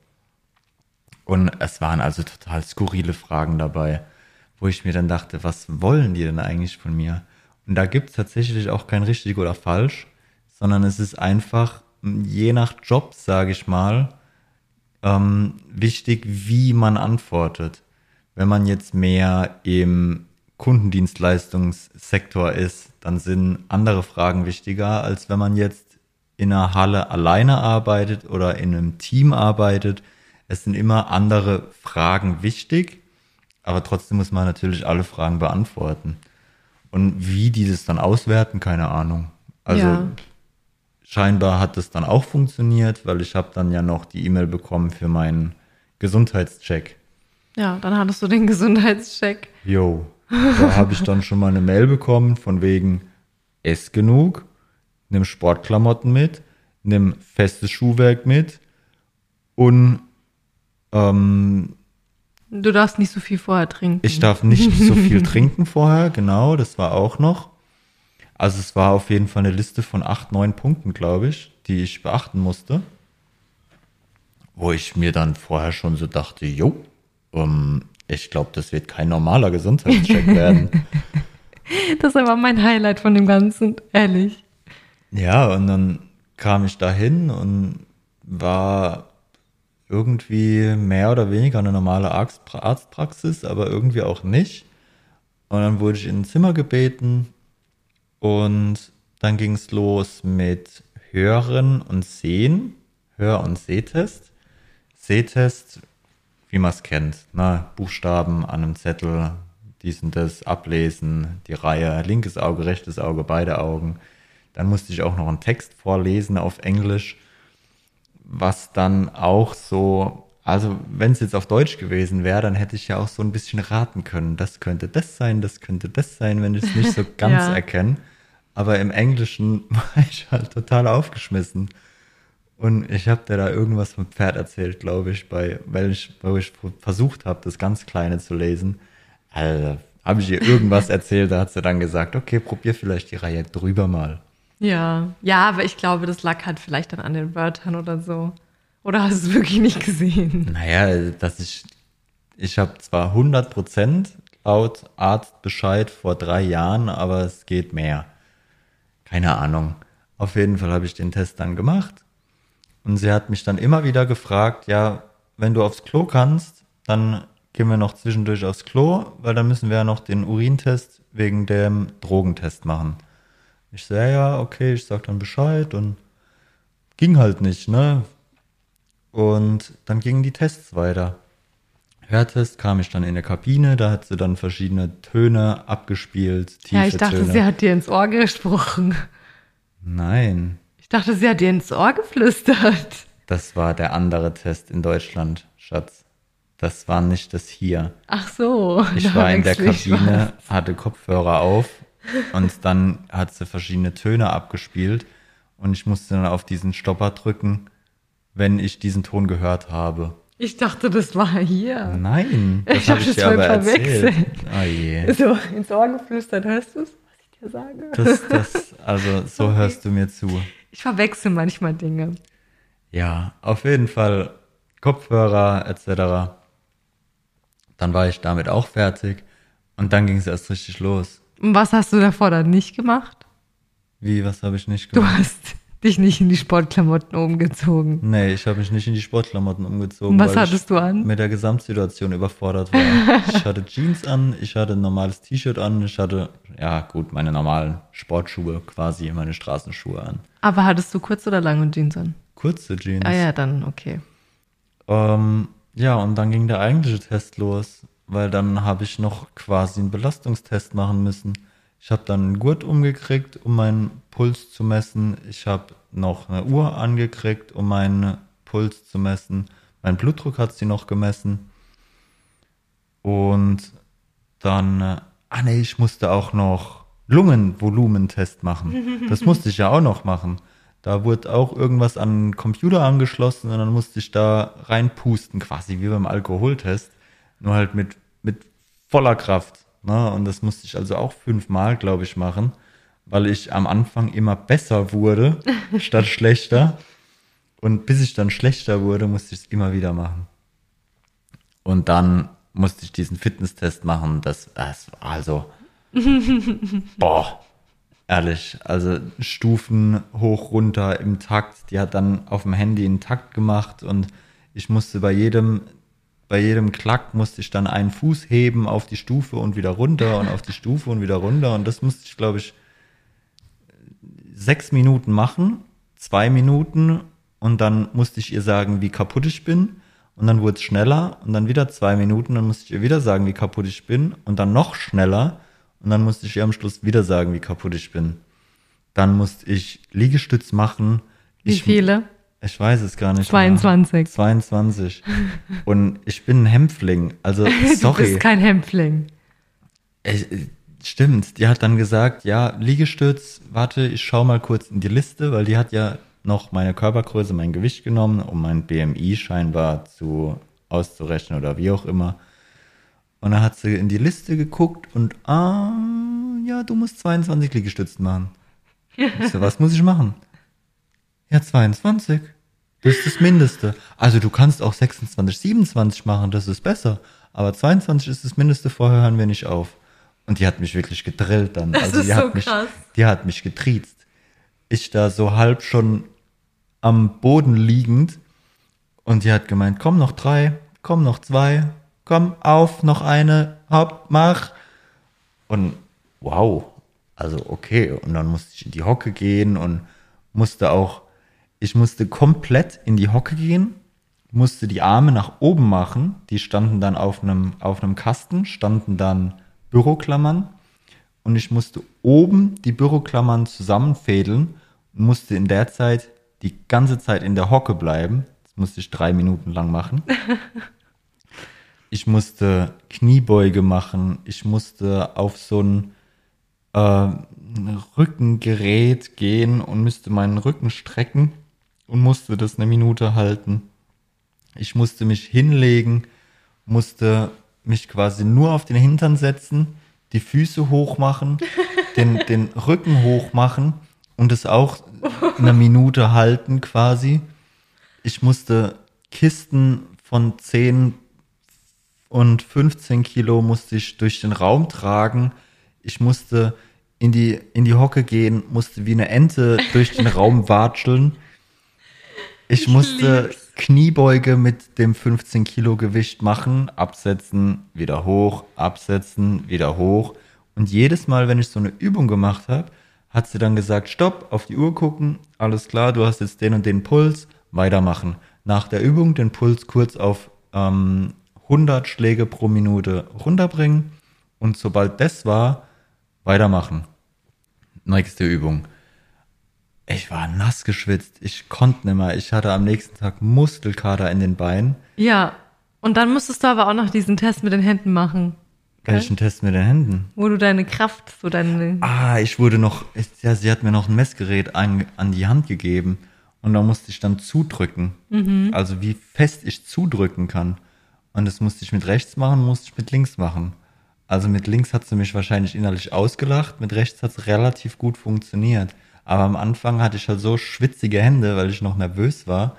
Und es waren also total skurrile Fragen dabei, wo ich mir dann dachte, was wollen die denn eigentlich von mir? Und da gibt es tatsächlich auch kein richtig oder falsch, sondern es ist einfach je nach Job, sage ich mal, ähm, wichtig, wie man antwortet. Wenn man jetzt mehr im Kundendienstleistungssektor ist, dann sind andere Fragen wichtiger, als wenn man jetzt in einer Halle alleine arbeitet oder in einem Team arbeitet. es sind immer andere Fragen wichtig, aber trotzdem muss man natürlich alle Fragen beantworten. Und wie die das dann auswerten, keine Ahnung. Also Ja. scheinbar hat es dann auch funktioniert, weil ich habe dann ja noch die E-Mail bekommen für meinen Gesundheitscheck. Ja, dann hattest du den Gesundheitscheck. Jo, da habe ich dann schon mal eine Mail bekommen von wegen ess genug, nimm Sportklamotten mit, nimm festes Schuhwerk mit und ähm, Du darfst nicht so viel vorher trinken. ich darf nicht so viel trinken vorher, genau, das war auch noch. Also es war auf jeden Fall eine Liste von acht, neun Punkten, glaube ich, die ich beachten musste. Wo ich mir dann vorher schon so dachte, jo, ähm, ich glaube, das wird kein normaler Gesundheitscheck werden. Das war mein Highlight von dem Ganzen, ehrlich. Ja, und dann kam ich dahin und war irgendwie mehr oder weniger eine normale Arzt- Arztpraxis, aber irgendwie auch nicht. Und dann wurde ich in ein Zimmer gebeten und dann ging es los mit Hören und Sehen, Hör- und Sehtest. Sehtest, wie man es kennt, ne? Buchstaben an einem Zettel, dies und das ablesen, die Reihe, linkes Auge, rechtes Auge, beide Augen. Dann musste ich auch noch einen Text vorlesen auf Englisch, was dann auch so, also wenn es jetzt auf Deutsch gewesen wäre, dann hätte ich ja auch so ein bisschen raten können. Das könnte das sein, das könnte das sein, wenn ich es nicht so ganz Ja. erkenne. Aber im Englischen war ich halt total aufgeschmissen. Und ich habe dir da irgendwas vom Pferd erzählt, glaube ich, bei, weil ich, weil ich versucht habe, das ganz Kleine zu lesen. Also, habe ich ihr irgendwas erzählt, da hat sie dann gesagt, okay, probier vielleicht die Reihe drüber mal. Ja. Ja, aber ich glaube, das lag halt vielleicht dann an den Wörtern oder so. Oder hast du es wirklich nicht gesehen? Naja, dass ich, ich habe zwar 100 Prozent laut Arztbescheid vor drei Jahren, aber es geht mehr. Keine Ahnung. Auf jeden Fall habe ich den Test dann gemacht. Und sie hat mich dann immer wieder gefragt, ja, wenn du aufs Klo kannst, dann gehen wir noch zwischendurch aufs Klo, weil dann müssen wir ja noch den Urintest wegen dem Drogentest machen. Ich so, ja, ja, okay, ich sag dann Bescheid und ging halt nicht, ne? Und dann gingen die Tests weiter. Hörtest kam ich dann in der Kabine, da hat sie dann verschiedene Töne abgespielt, tiefe ja, ich dachte, Töne. sie hat dir ins Ohr gesprochen. Nein, dachte, sie hat dir ins Ohr geflüstert. das war der andere Test in Deutschland, Schatz. Das war nicht das hier. Ach so. Ich war in der Kabine, hatte Kopfhörer auf und dann hat sie verschiedene Töne abgespielt und ich musste dann auf diesen Stopper drücken, wenn ich diesen Ton gehört habe. was. Ich dachte, das war hier. Nein, das Ich habe hab ich dir voll aber erzählt. verwechselt. Oh je. So, ins Ohr geflüstert. Hörst du es, was ich dir sage? Das, das, also so hörst du mir zu. Ich verwechsel manchmal Dinge. Ja, auf jeden Fall Kopfhörer etc. Dann war ich damit auch fertig und dann ging es erst richtig los. Und was hast du davor dann nicht gemacht? Wie, was habe ich nicht Du gemacht? hast dich nicht in die Sportklamotten umgezogen. Nee, ich habe mich nicht in die Sportklamotten umgezogen. Und was hattest du an? Mit der Gesamtsituation überfordert war. ich hatte Jeans an, ich hatte ein normales T-Shirt an, ich hatte, ja gut, meine normalen Sportschuhe quasi, meine Straßenschuhe an. Aber hattest du kurz oder lange Jeans an? Kurze Jeans. Ah ja, dann okay. Ähm, ja, und dann ging der eigentliche Test los, weil dann habe ich noch quasi einen Belastungstest machen müssen. Ich habe dann einen Gurt umgekriegt, um meinen Puls zu messen. Ich habe noch eine Uhr angekriegt, um meinen Puls zu messen. Mein Blutdruck hat sie noch gemessen. Und dann, äh, ah nee, ich musste auch noch Lungenvolumentest machen. Das musste ich ja auch noch machen. Da wurde auch irgendwas an den Computer angeschlossen und dann musste ich da reinpusten, quasi wie beim Alkoholtest. Nur halt mit, mit voller Kraft. Ne? Und das musste ich also auch fünfmal, glaube ich, machen, weil ich am Anfang immer besser wurde, statt schlechter. Und bis ich dann schlechter wurde, musste ich es immer wieder machen. Und dann musste ich diesen Fitnesstest machen. Das, das war also, boah, ehrlich, also Stufen hoch, runter im Takt. Die hat dann auf dem Handy einen Takt gemacht und ich musste bei jedem, bei jedem Klack musste ich dann einen Fuß heben auf die Stufe und wieder runter und auf die Stufe und wieder runter. Und das musste ich, glaube ich, sechs Minuten machen, zwei Minuten und dann musste ich ihr sagen, wie kaputt ich bin. und dann wurde es schneller und dann wieder zwei Minuten, dann musste ich ihr wieder sagen, wie kaputt ich bin und dann noch schneller und dann musste ich ihr am Schluss wieder sagen, wie kaputt ich bin. Dann musste ich Liegestütz machen. Wie ich, viele? Ich weiß es gar nicht. 22. Mehr. 22. Und ich bin ein Hämpfling. Also, sorry. Du bist kein Hämpfling. Ich, stimmt. Die hat dann gesagt, ja, Liegestütz, warte, ich schau mal kurz in die Liste, weil die hat ja noch meine Körpergröße, mein Gewicht genommen, um mein BMI scheinbar zu auszurechnen oder wie auch immer. Und dann hat sie in die Liste geguckt und, ah, ja, du musst 22 Liegestützen machen. Ich so, was muss ich machen? Ja, 22. Das ist das Mindeste. Also du kannst auch 26, 27 machen, das ist besser. Aber 22 ist das Mindeste, vorher hören wir nicht auf. Und die hat mich wirklich gedrillt dann. Das also ist die so hat mich, krass. die hat mich getriezt. Ich da so halb schon am Boden liegend und die hat gemeint, komm noch drei, komm noch zwei, komm auf, noch eine, hopp, mach. Und wow, also okay. Und dann musste ich in die Hocke gehen und musste auch, ich musste komplett in die Hocke gehen, musste die Arme nach oben machen. Die standen dann auf einem, auf einem Kasten, standen dann Büroklammern. Und ich musste oben die Büroklammern zusammenfädeln und musste in der Zeit die ganze Zeit in der Hocke bleiben. Das musste ich drei Minuten lang machen. Ich musste Kniebeuge machen. Ich musste auf so ein äh, Rückengerät gehen und müsste meinen Rücken strecken und musste das eine Minute halten. Ich musste mich hinlegen, musste mich quasi nur auf den Hintern setzen, die Füße hochmachen, den, den Rücken hochmachen und es auch eine Minute halten quasi. Ich musste Kisten von 10 und 15 Kilo musste ich durch den Raum tragen. Ich musste in die, in die Hocke gehen, musste wie eine Ente durch den Raum watscheln. Ich, Ich musste lieb's. Kniebeuge mit dem 15 Kilo Gewicht machen, absetzen, wieder hoch, absetzen, wieder hoch. Und jedes Mal, wenn ich so eine Übung gemacht habe, hat sie dann gesagt, stopp, auf die Uhr gucken, alles klar, du hast jetzt den und den Puls, weitermachen. Nach der Übung den Puls kurz auf ähm, 100 Schläge pro Minute runterbringen und sobald das war, weitermachen. Nächste Übung. Ich war nass geschwitzt, ich konnte nicht mehr. Ich hatte am nächsten Tag Muskelkater in den Beinen. Ja. Und dann musstest du aber auch noch diesen Test mit den Händen machen. Welchen Test mit den Händen? Wo du deine Kraft, so deine. Ah, ich wurde noch, ich, ja, sie hat mir noch ein Messgerät an, an die Hand gegeben und da musste ich dann zudrücken. Also wie fest ich zudrücken kann. Und das musste ich mit rechts machen, musste ich mit links machen. Also mit links hat sie mich wahrscheinlich innerlich ausgelacht, mit rechts hat es relativ gut funktioniert. Aber am Anfang hatte ich halt so schwitzige Hände, weil ich noch nervös war.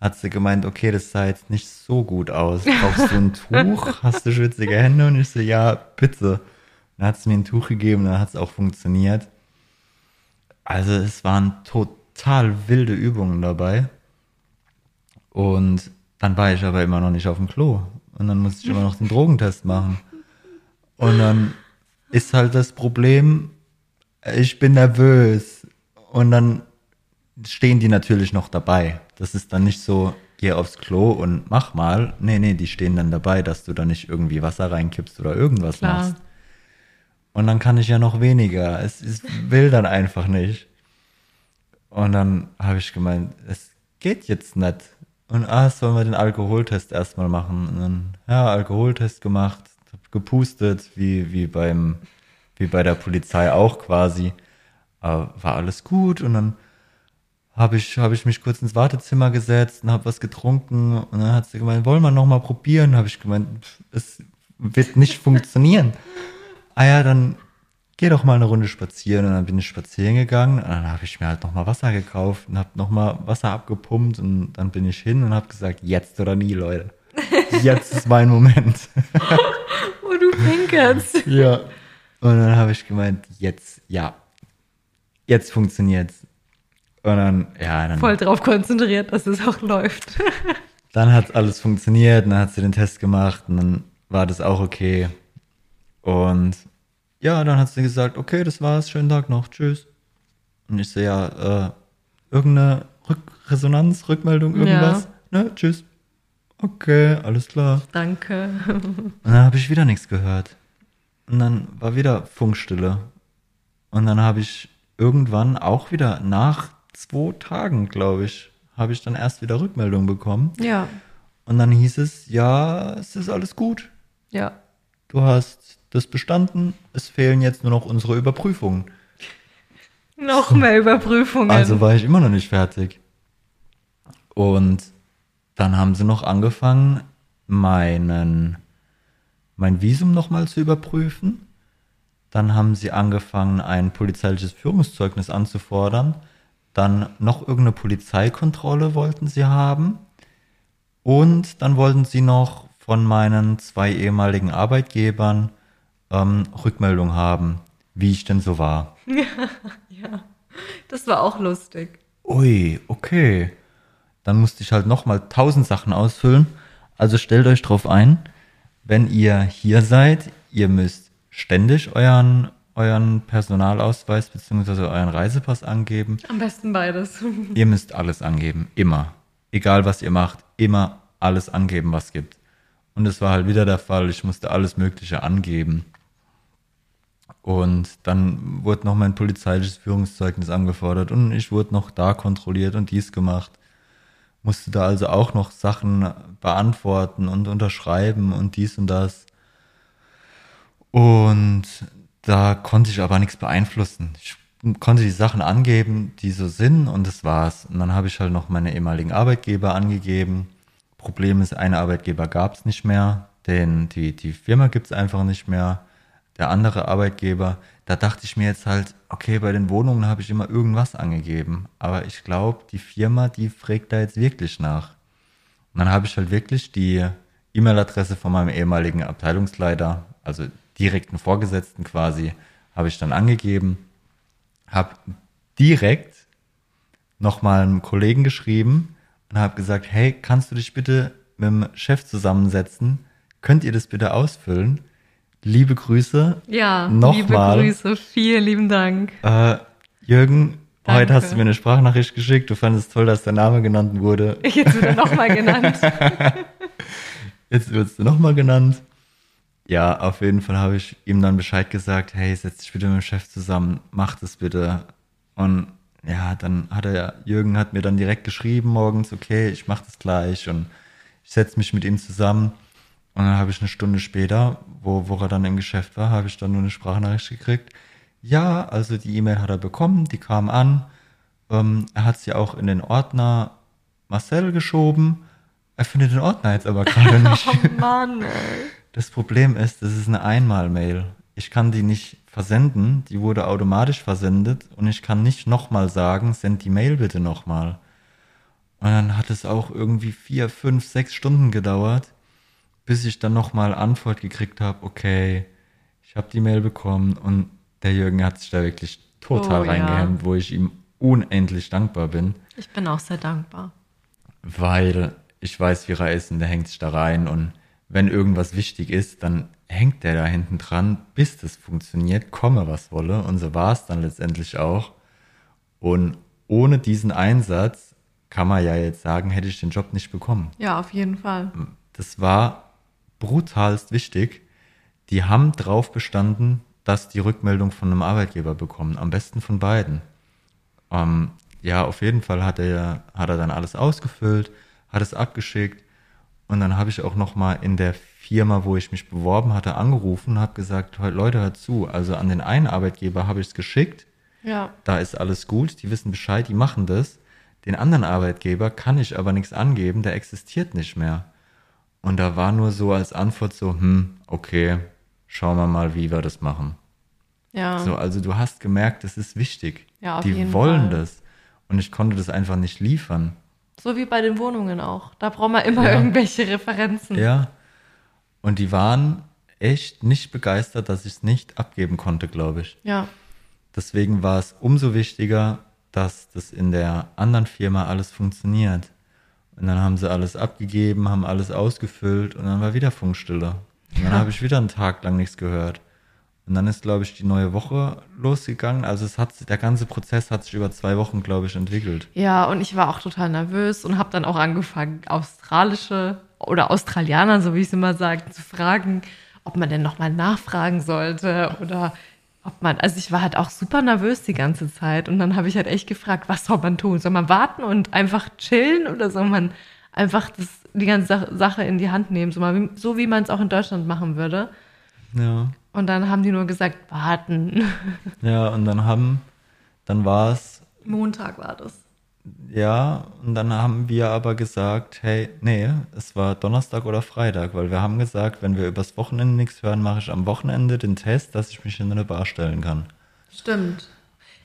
Hat sie gemeint, okay, das sah jetzt nicht so gut aus. Brauchst du ein Tuch? Hast du schwitzige Hände? Und ich so, ja, bitte. Dann hat sie mir ein Tuch gegeben, dann hat es auch funktioniert. Also es waren total wilde Übungen dabei. Und dann war ich aber immer noch nicht auf dem Klo. Und dann musste ich immer noch den Drogentest machen. Und dann ist halt das Problem, ich bin nervös. Und dann stehen die natürlich noch dabei. Das ist dann nicht so, geh aufs Klo und mach mal. Nee, nee, die stehen dann dabei, dass du da nicht irgendwie Wasser reinkippst oder irgendwas Klar. machst. Und dann kann ich ja noch weniger. Es, es will dann einfach nicht. Und dann habe ich gemeint, es geht jetzt nicht. Und ah, sollen wir den Alkoholtest erstmal machen? Und dann, ja, Alkoholtest gemacht, gepustet, wie, wie beim, wie bei der Polizei auch quasi. Aber war alles gut und dann habe ich, habe ich mich kurz ins Wartezimmer gesetzt und habe was getrunken und dann hat sie gemeint, wollen wir noch mal probieren? Habe ich gemeint, es wird nicht funktionieren. Ah ja, dann geh doch mal eine Runde spazieren und dann bin ich spazieren gegangen und dann habe ich mir halt noch mal Wasser gekauft und habe noch mal Wasser abgepumpt und dann bin ich hin und habe gesagt, jetzt oder nie, Leute. Jetzt ist mein Moment. Oh, du pinkelst. Ja. Und dann habe ich gemeint, jetzt, ja, jetzt funktioniert's. Und dann, ja, dann, Voll drauf konzentriert, dass es auch läuft. dann hat alles funktioniert, und dann hat sie den Test gemacht und dann war das auch okay. Und ja, dann hat sie gesagt, okay, das war's, schönen Tag noch, tschüss. Und ich so, ja, äh, irgendeine Rück Resonanz, Rückmeldung, irgendwas? Ne, tschüss. okay, alles klar. Danke. Und dann habe ich wieder nichts gehört. Und dann war wieder Funkstille. Und dann habe ich irgendwann auch wieder nach zwei Tagen, glaube ich, habe ich dann erst wieder Rückmeldung bekommen. Ja, Und dann hieß es, ja, es ist alles gut. ja. Du hast das bestanden. Es fehlen jetzt nur noch unsere Überprüfungen. Noch mehr Überprüfungen. Also war ich immer noch nicht fertig. Und dann haben sie noch angefangen, meinen, mein Visum nochmal zu überprüfen. Dann haben sie angefangen, ein polizeiliches Führungszeugnis anzufordern. Dann noch irgendeine Polizeikontrolle wollten sie haben. Und dann wollten sie noch von meinen zwei ehemaligen Arbeitgebern ähm, Rückmeldung haben, wie ich denn so war. ja, das war auch lustig. Ui, okay. Dann musste ich halt nochmal tausend Sachen ausfüllen. Also stellt euch drauf ein, wenn ihr hier seid, ihr müsst ständig euren, euren Personalausweis bzw. euren Reisepass angeben. Am besten beides. Ihr müsst alles angeben, immer. Egal was ihr macht, immer alles angeben, was gibt. Und es war halt wieder der Fall, ich musste alles Mögliche angeben. Und dann wurde noch mein polizeiliches Führungszeugnis angefordert und ich wurde noch da kontrolliert und dies gemacht. Musste da also auch noch Sachen beantworten und unterschreiben und dies und das. Und da konnte ich aber nichts beeinflussen. Ich konnte die Sachen angeben, die so sind und das war's. Und dann habe ich halt noch meine ehemaligen Arbeitgeber angegeben. Problem ist, einen Arbeitgeber gab es nicht mehr, den, die, die Firma gibt es einfach nicht mehr. Der andere Arbeitgeber, da dachte ich mir jetzt halt, okay, bei den Wohnungen habe ich immer irgendwas angegeben. Aber ich glaube, die Firma, die fragt da jetzt wirklich nach. Und dann habe ich halt wirklich die E-Mail-Adresse von meinem ehemaligen Abteilungsleiter, also direkten Vorgesetzten quasi, habe ich dann angegeben, habe direkt nochmal einem Kollegen geschrieben und habe gesagt, hey, kannst du dich bitte mit dem Chef zusammensetzen? Könnt ihr das bitte ausfüllen? Liebe Grüße. Ja, Nochmal. liebe Grüße, vielen lieben Dank. Äh, Jürgen, heute Danke. hast du mir eine Sprachnachricht geschickt. Du fandest es toll, dass der Name genannt wurde. Jetzt wird er nochmal genannt. Jetzt wirst du nochmal genannt. Ja, auf jeden Fall habe ich ihm dann Bescheid gesagt, hey, setz dich bitte mit dem Chef zusammen, mach das bitte. Und ja, dann hat er, Jürgen hat mir dann direkt geschrieben morgens, okay, ich mach das gleich und ich setze mich mit ihm zusammen. Und dann habe ich eine Stunde später, wo, wo er dann im Geschäft war, habe ich dann nur eine Sprachnachricht gekriegt. Ja, also die E-Mail hat er bekommen, die kam an. Ähm, er hat sie auch in den Ordner Marcel geschoben. Er findet den Ordner jetzt aber gerade nicht. Oh Mann, ey. Das Problem ist, das ist eine Einmal-Mail. Ich kann die nicht versenden, die wurde automatisch versendet und ich kann nicht nochmal sagen, send die Mail bitte nochmal. Und dann hat es auch irgendwie vier, fünf, sechs Stunden gedauert, bis ich dann nochmal Antwort gekriegt habe, okay, ich habe die Mail bekommen und der Jürgen hat sich da wirklich total Oh, ja. reingehemmt, wo ich ihm unendlich dankbar bin Ich bin auch sehr dankbar. weil ich weiß, wie er ist und der hängt sich da rein und wenn irgendwas wichtig ist, dann hängt der da hinten dran, bis das funktioniert, komme was wolle und so war es dann letztendlich auch. Und ohne diesen Einsatz kann man ja jetzt sagen, hätte ich den Job nicht bekommen. Ja, auf jeden Fall. Das war brutalst wichtig. Die haben drauf bestanden, dass die Rückmeldung von einem Arbeitgeber bekommen, am besten von beiden. Ähm, ja, auf jeden Fall hat er, hat er dann alles ausgefüllt, hat es abgeschickt und dann habe ich auch noch mal in der Firma, wo ich mich beworben hatte, angerufen und habe gesagt, Leute, hört zu, also an den einen Arbeitgeber habe ich es geschickt, Ja. da ist alles gut, die wissen Bescheid, die machen das. Den anderen Arbeitgeber kann ich aber nichts angeben, der existiert nicht mehr. Und da war nur so als Antwort so, hm, okay, schauen wir mal, wie wir das machen. Ja. So, also du hast gemerkt, das ist wichtig. Ja, auf die jeden wollen Fall. das. Und ich konnte das einfach nicht liefern. So wie bei den Wohnungen auch. Da braucht man immer Ja. irgendwelche Referenzen. Ja. Und die waren echt nicht begeistert, dass ich es nicht abgeben konnte, glaube ich. Ja. Deswegen war es umso wichtiger, dass das in der anderen Firma alles funktioniert. Und dann haben sie alles abgegeben, haben alles ausgefüllt und dann war wieder Funkstille. Und dann Ja. habe ich wieder einen Tag lang nichts gehört. Und dann ist, glaube ich, die neue Woche losgegangen. Also es hat, der ganze Prozess hat sich über zwei Wochen, glaube ich, entwickelt. Ja, und ich war auch total nervös und habe dann auch angefangen, australische oder Australianern, so wie ich es immer sage, zu fragen, ob man denn nochmal nachfragen sollte oder ob man, also ich war halt auch super nervös die ganze Zeit und dann habe ich halt echt gefragt, was soll man tun? Soll man warten und einfach chillen oder soll man einfach das, die ganze Sache in die Hand nehmen, so, mal, so wie man es auch in Deutschland machen würde? Ja. Und dann haben die nur gesagt, warten. Ja, und dann haben, dann war es, Montag war das. ja, und dann haben wir aber gesagt, hey, nee, es war Donnerstag oder Freitag, weil wir haben gesagt, wenn wir übers Wochenende nichts hören, mache ich am Wochenende den Test, dass ich mich in eine Bar stellen kann. Stimmt.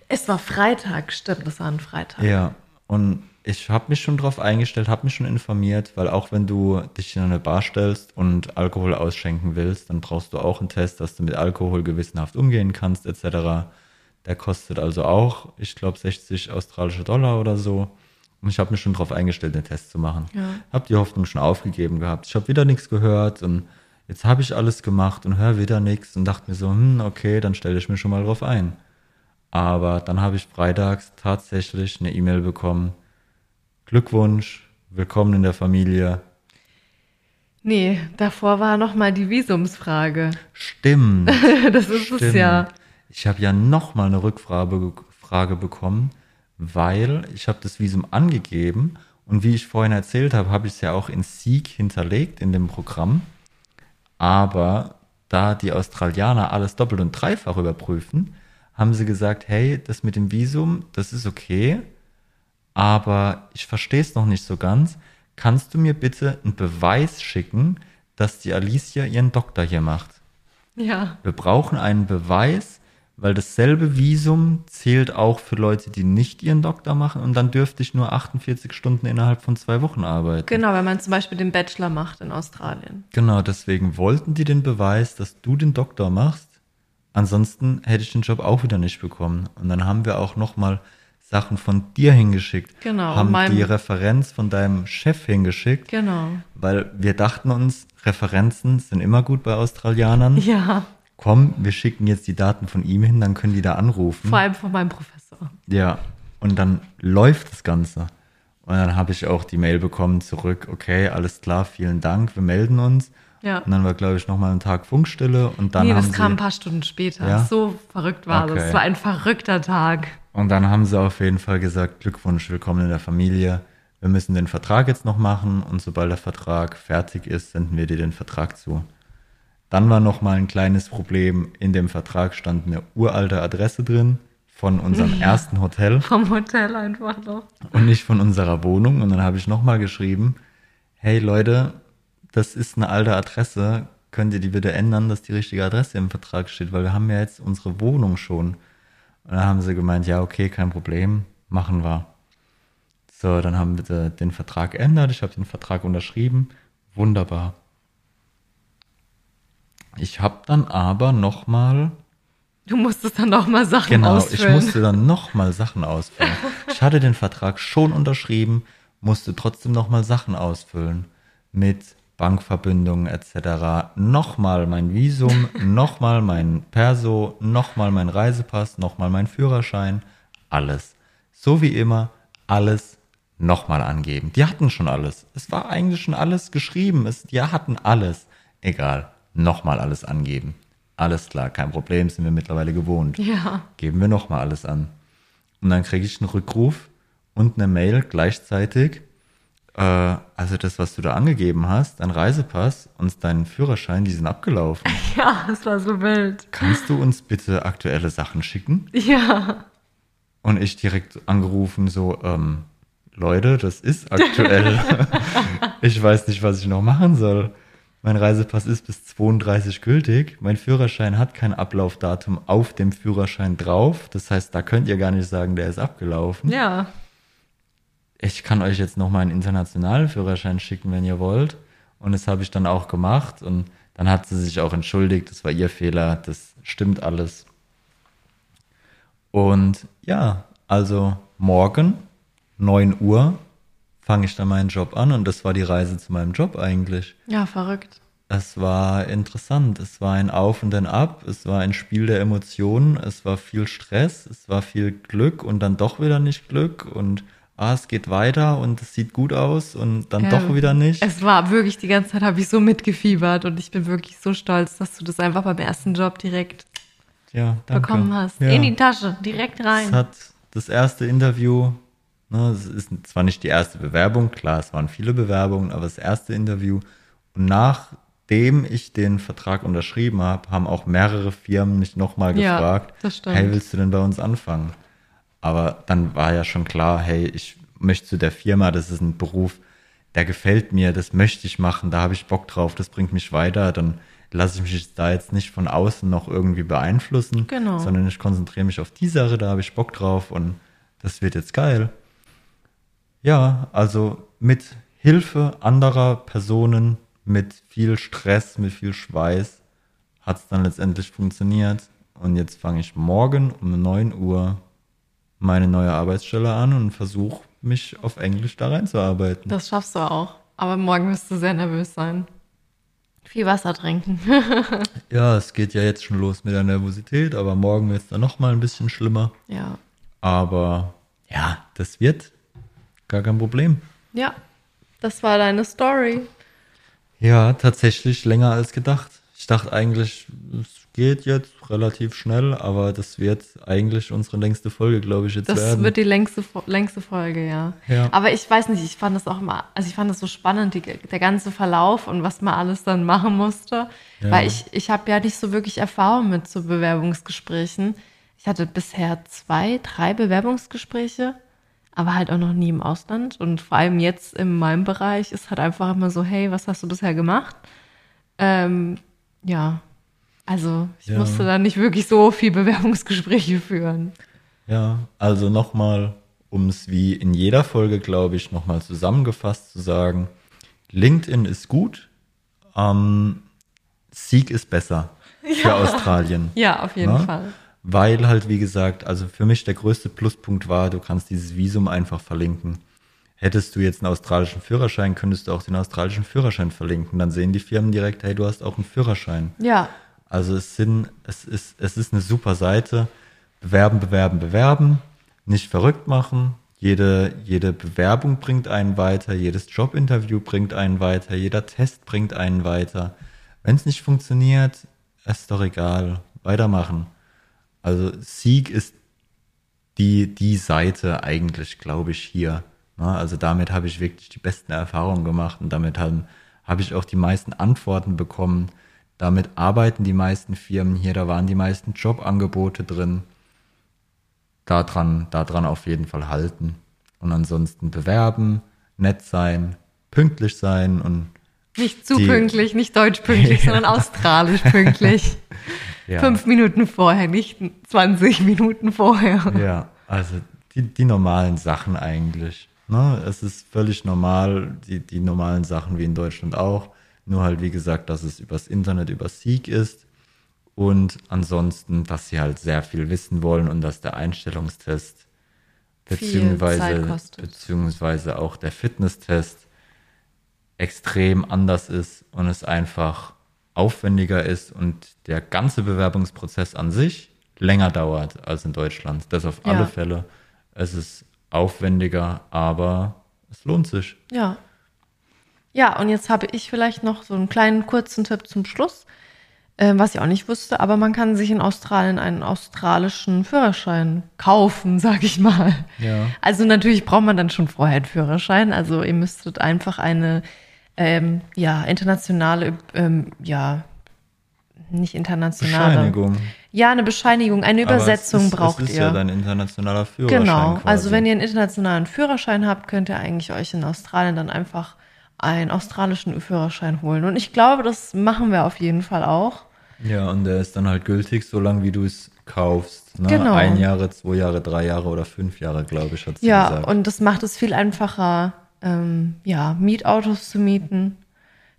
Es war Freitag, stimmt, das war ein Freitag. Ja, und ich habe mich schon drauf eingestellt, habe mich schon informiert, weil auch wenn du dich in eine Bar stellst und Alkohol ausschenken willst, dann brauchst du auch einen Test, dass du mit Alkohol gewissenhaft umgehen kannst, etc. Der kostet also auch, ich glaube, 60 australische Dollar oder so. Und ich habe mich schon drauf eingestellt, den Test zu machen. Ja. Habe die Hoffnung schon aufgegeben gehabt. Ich habe wieder nichts gehört und jetzt habe ich alles gemacht und höre wieder nichts und dachte mir so, hm, okay, dann stelle ich mich schon mal drauf ein. Aber dann habe ich freitags tatsächlich eine E-Mail bekommen. Glückwunsch, willkommen in der Familie. Nee, davor war noch mal die Visumsfrage. Stimmt. Das ist es stimmt. ja. Ich habe ja noch mal eine Rückfrage Frage bekommen, weil ich habe das Visum angegeben und wie ich vorhin erzählt habe, habe ich es ja auch in Seek hinterlegt in dem Programm. Aber da die Australianer alles doppelt und dreifach überprüfen, haben sie gesagt, hey, das mit dem Visum, das ist okay, aber ich verstehe es noch nicht so ganz. Kannst du mir bitte einen Beweis schicken, dass die Alicia ihren Doktor hier macht? Ja. Wir brauchen einen Beweis, weil dasselbe Visum zählt auch für Leute, die nicht ihren Doktor machen und dann dürfte ich nur 48 Stunden innerhalb von zwei Wochen arbeiten. Genau, wenn man zum Beispiel den Bachelor macht in Australien. Genau, deswegen wollten die den Beweis, dass du den Doktor machst. Ansonsten hätte ich den Job auch wieder nicht bekommen. Und dann haben wir auch nochmal Sachen von dir hingeschickt. Genau, Haben die Referenz von deinem Chef hingeschickt. Genau. Weil wir dachten uns, Referenzen sind immer gut bei Australianern. Ja, Komm, wir schicken jetzt die Daten von ihm hin, dann können die da anrufen. vor allem von meinem Professor. Ja, und dann läuft das Ganze. Und dann habe ich auch die Mail bekommen zurück, okay, alles klar, vielen Dank, wir melden uns. Ja. Und dann war, glaube ich, nochmal ein Tag Funkstille und dann nee, das kam ein paar Stunden später. Ja? So verrückt war Okay. das. Es war ein verrückter Tag. Und dann haben sie auf jeden Fall gesagt, Glückwunsch, willkommen in der Familie. Wir müssen den Vertrag jetzt noch machen und sobald der Vertrag fertig ist, senden wir dir den Vertrag zu. Dann war noch mal ein kleines Problem. In dem Vertrag stand eine uralte Adresse drin von unserem ersten Hotel. Vom Hotel einfach noch. und nicht von unserer Wohnung. Und dann habe ich nochmal geschrieben, hey Leute, das ist eine alte Adresse, könnt ihr die bitte ändern, dass die richtige Adresse im Vertrag steht, weil wir haben ja jetzt unsere Wohnung schon. Und dann haben sie gemeint, ja, okay, kein Problem, machen wir. So, dann haben wir den Vertrag geändert, ich habe den Vertrag unterschrieben, wunderbar. Ich habe dann aber nochmal Du musstest dann auch mal Sachen Genau, ich ausfüllen. musste dann nochmal Sachen ausfüllen. Ich hatte den Vertrag schon unterschrieben, musste trotzdem nochmal Sachen ausfüllen. Mit Bankverbindungen etc. Nochmal mein Visum, nochmal mein Perso, nochmal mein Reisepass, nochmal mein Führerschein. Alles. So wie immer, alles nochmal angeben. Die hatten schon alles. Es war eigentlich schon alles geschrieben. Es, die hatten alles. Egal. Nochmal alles angeben. Alles klar, kein Problem, sind wir mittlerweile gewohnt ja. geben wir nochmal alles an. Und dann kriege ich einen Rückruf und eine Mail gleichzeitig. Äh, also das, was du da angegeben hast, dein Reisepass und dein Führerschein, die sind abgelaufen. Ja, es war so wild. Kannst du uns bitte aktuelle Sachen schicken? Ja. Und ich direkt angerufen, so, ähm, Leute, das ist aktuell. ich weiß nicht, was ich noch machen soll. Mein Reisepass ist bis 32 gültig. Mein Führerschein hat kein Ablaufdatum auf dem Führerschein drauf. Das heißt, da könnt ihr gar nicht sagen, der ist abgelaufen. Ja. Ich kann euch jetzt noch mal einen internationalen Führerschein schicken, wenn ihr wollt. Und das habe ich dann auch gemacht. Und dann hat sie sich auch entschuldigt. Das war ihr Fehler. Das stimmt alles. Und ja, also morgen, 9 Uhr, fange ich dann meinen Job an. Und das war die Reise zu meinem Job eigentlich. Ja, verrückt. Es war interessant. Es war ein Auf und ein Ab. Es war ein Spiel der Emotionen. Es war viel Stress. Es war viel Glück und dann doch wieder nicht Glück und ah, es geht weiter und es sieht gut aus und dann Ja. doch wieder nicht. Es war wirklich, die ganze Zeit habe ich so mitgefiebert und ich bin wirklich so stolz, dass du das einfach beim ersten Job direkt ja, bekommen hast. Ja. In die Tasche, direkt Es rein. hat das erste Interview, ne, es ist zwar nicht die erste Bewerbung, klar, es waren viele Bewerbungen, aber das erste Interview. Und nachdem ich den Vertrag unterschrieben habe, haben auch mehrere Firmen mich nochmal gefragt, hey, willst du denn bei uns anfangen? Aber dann war ja schon klar, hey, ich möchte zu der Firma, das ist ein Beruf, der gefällt mir, das möchte ich machen, da habe ich Bock drauf, das bringt mich weiter, dann lasse ich mich da jetzt nicht von außen noch irgendwie beeinflussen, Genau. sondern ich konzentriere mich auf die Sache, da habe ich Bock drauf und das wird jetzt geil. Ja, also mit Hilfe anderer Personen, mit viel Stress, mit viel Schweiß hat es dann letztendlich funktioniert. Und jetzt fange ich morgen um 9 Uhr meine neue Arbeitsstelle an und versuche mich auf Englisch da reinzuarbeiten. Das schaffst du auch. Aber morgen wirst du sehr nervös sein. Viel Wasser trinken. Ja, es geht ja jetzt schon los mit der Nervosität, aber morgen wird es dann nochmal ein bisschen schlimmer. ja. Aber ja, das wird gar kein Problem. Ja. Das war deine Story. Ja, tatsächlich länger als gedacht. Ich dachte eigentlich, es geht jetzt relativ schnell, aber das wird eigentlich unsere längste Folge, glaube ich, jetzt Das werden. wird die längste, längste Folge, ja. Ja. Aber ich weiß nicht, ich fand das auch immer, also ich fand das so spannend, die, der ganze Verlauf und was man alles dann machen musste. Ja. Weil ich, ich habe ja nicht so wirklich Erfahrung mit so Bewerbungsgesprächen. Ich hatte bisher zwei, drei Bewerbungsgespräche, aber halt auch noch nie im Ausland. Und vor allem jetzt in meinem Bereich ist halt einfach immer so, hey, was hast du bisher gemacht? Ähm, ja, also ich Ja. musste da nicht wirklich so viel Bewerbungsgespräche führen. Ja, also nochmal, um es wie in jeder Folge, glaube ich, nochmal zusammengefasst zu sagen, LinkedIn ist gut, ähm, Sieg ist besser für Australien. Ja, auf jeden Ne? Fall. Weil halt, wie gesagt, also für mich der größte Pluspunkt war, du kannst dieses Visum einfach verlinken. Hättest du jetzt einen australischen Führerschein, könntest du auch den australischen Führerschein verlinken. Dann sehen die Firmen direkt, hey, du hast auch einen Führerschein. Ja, Also es sind, es ist, es ist eine super Seite. Bewerben, bewerben, bewerben. Nicht verrückt machen. Jede, jede Bewerbung bringt einen weiter. Jedes Jobinterview bringt einen weiter. Jeder Test bringt einen weiter. Wenn es nicht funktioniert, ist doch egal. Weitermachen. Also Sieg ist die, die Seite eigentlich, glaube ich, hier. Also damit habe ich wirklich die besten Erfahrungen gemacht und damit haben, habe ich auch die meisten Antworten bekommen. Damit arbeiten die meisten Firmen hier, da waren die meisten Jobangebote drin. Daran, daran auf jeden Fall halten. Und ansonsten bewerben, nett sein, pünktlich sein und nicht zu pünktlich, nicht deutsch pünktlich, sondern australisch pünktlich. ja. Fünf Minuten vorher, nicht 20 Minuten vorher. Ja, also die, die normalen Sachen eigentlich. Ne? Es ist völlig normal, die, die normalen Sachen wie in Deutschland auch. Nur halt, wie gesagt, dass es übers Internet, über Sieg ist. Und ansonsten, dass sie halt sehr viel wissen wollen und dass der Einstellungstest beziehungsweise, beziehungsweise auch der Fitnesstest extrem anders ist und es einfach aufwendiger ist und der ganze Bewerbungsprozess an sich länger dauert als in Deutschland. Das auf Ja. alle Fälle. Es ist aufwendiger, aber es lohnt sich. Ja. Ja, und jetzt habe ich vielleicht noch so einen kleinen kurzen Tipp zum Schluss, äh, was ich auch nicht wusste, aber man kann sich in Australien einen australischen Führerschein kaufen, sag ich mal. Ja. Also natürlich braucht man dann schon vorher einen Führerschein. Also ihr müsstet einfach eine ähm, ja, internationale, ähm, ja, nicht internationale. Bescheinigung. Ja, eine Bescheinigung, eine Aber Übersetzung es ist, braucht es ist ihr. ja dein internationaler Führerschein. Genau, quasi. also wenn ihr einen internationalen Führerschein habt, könnt ihr eigentlich euch in Australien dann einfach einen australischen Führerschein holen. Und ich glaube, das machen wir auf jeden Fall auch. Ja, und der ist dann halt gültig, solange wie du es kaufst. Ne? Genau. Ein Jahre, zwei Jahre, drei Jahre oder fünf Jahre, glaube ich, hat sie Ja, gesagt. und das macht es viel einfacher, ähm, ja, Mietautos zu mieten.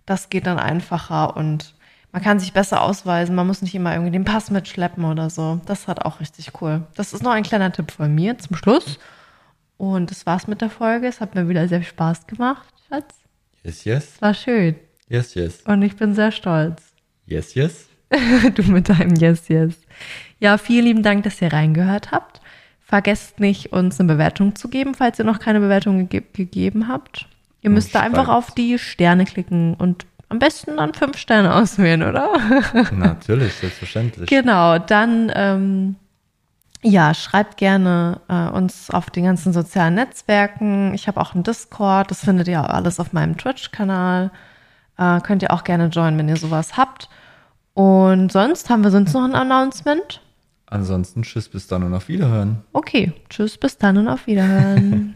Das geht dann einfacher und man kann sich besser ausweisen. Man muss nicht immer irgendwie den Pass mitschleppen oder so. Das halt auch richtig cool. Das ist noch ein kleiner Tipp von mir zum Schluss. Und das war's mit der Folge. Es hat mir wieder sehr viel Spaß gemacht, Schatz. Yes, yes. Es war schön. Yes, yes. Und ich bin sehr stolz. Yes, yes. du mit deinem Yes, Yes. Ja, vielen lieben Dank, dass ihr reingehört habt. vergesst nicht, uns eine Bewertung zu geben, falls ihr noch keine Bewertung ge gegeben habt. Ihr müsst da einfach auf die Sterne klicken und am besten dann fünf Sterne auswählen, oder? Natürlich, selbstverständlich. Genau, dann ähm, ja, schreibt gerne äh, uns auf den ganzen sozialen Netzwerken. Ich habe auch einen Discord, das findet ihr alles auf meinem Twitch-Kanal. Äh, könnt ihr auch gerne joinen, wenn ihr sowas habt. Und sonst haben wir sonst noch ein Announcement? Ansonsten tschüss, bis dann und auf Wiederhören. Okay, tschüss, bis dann und auf Wiederhören.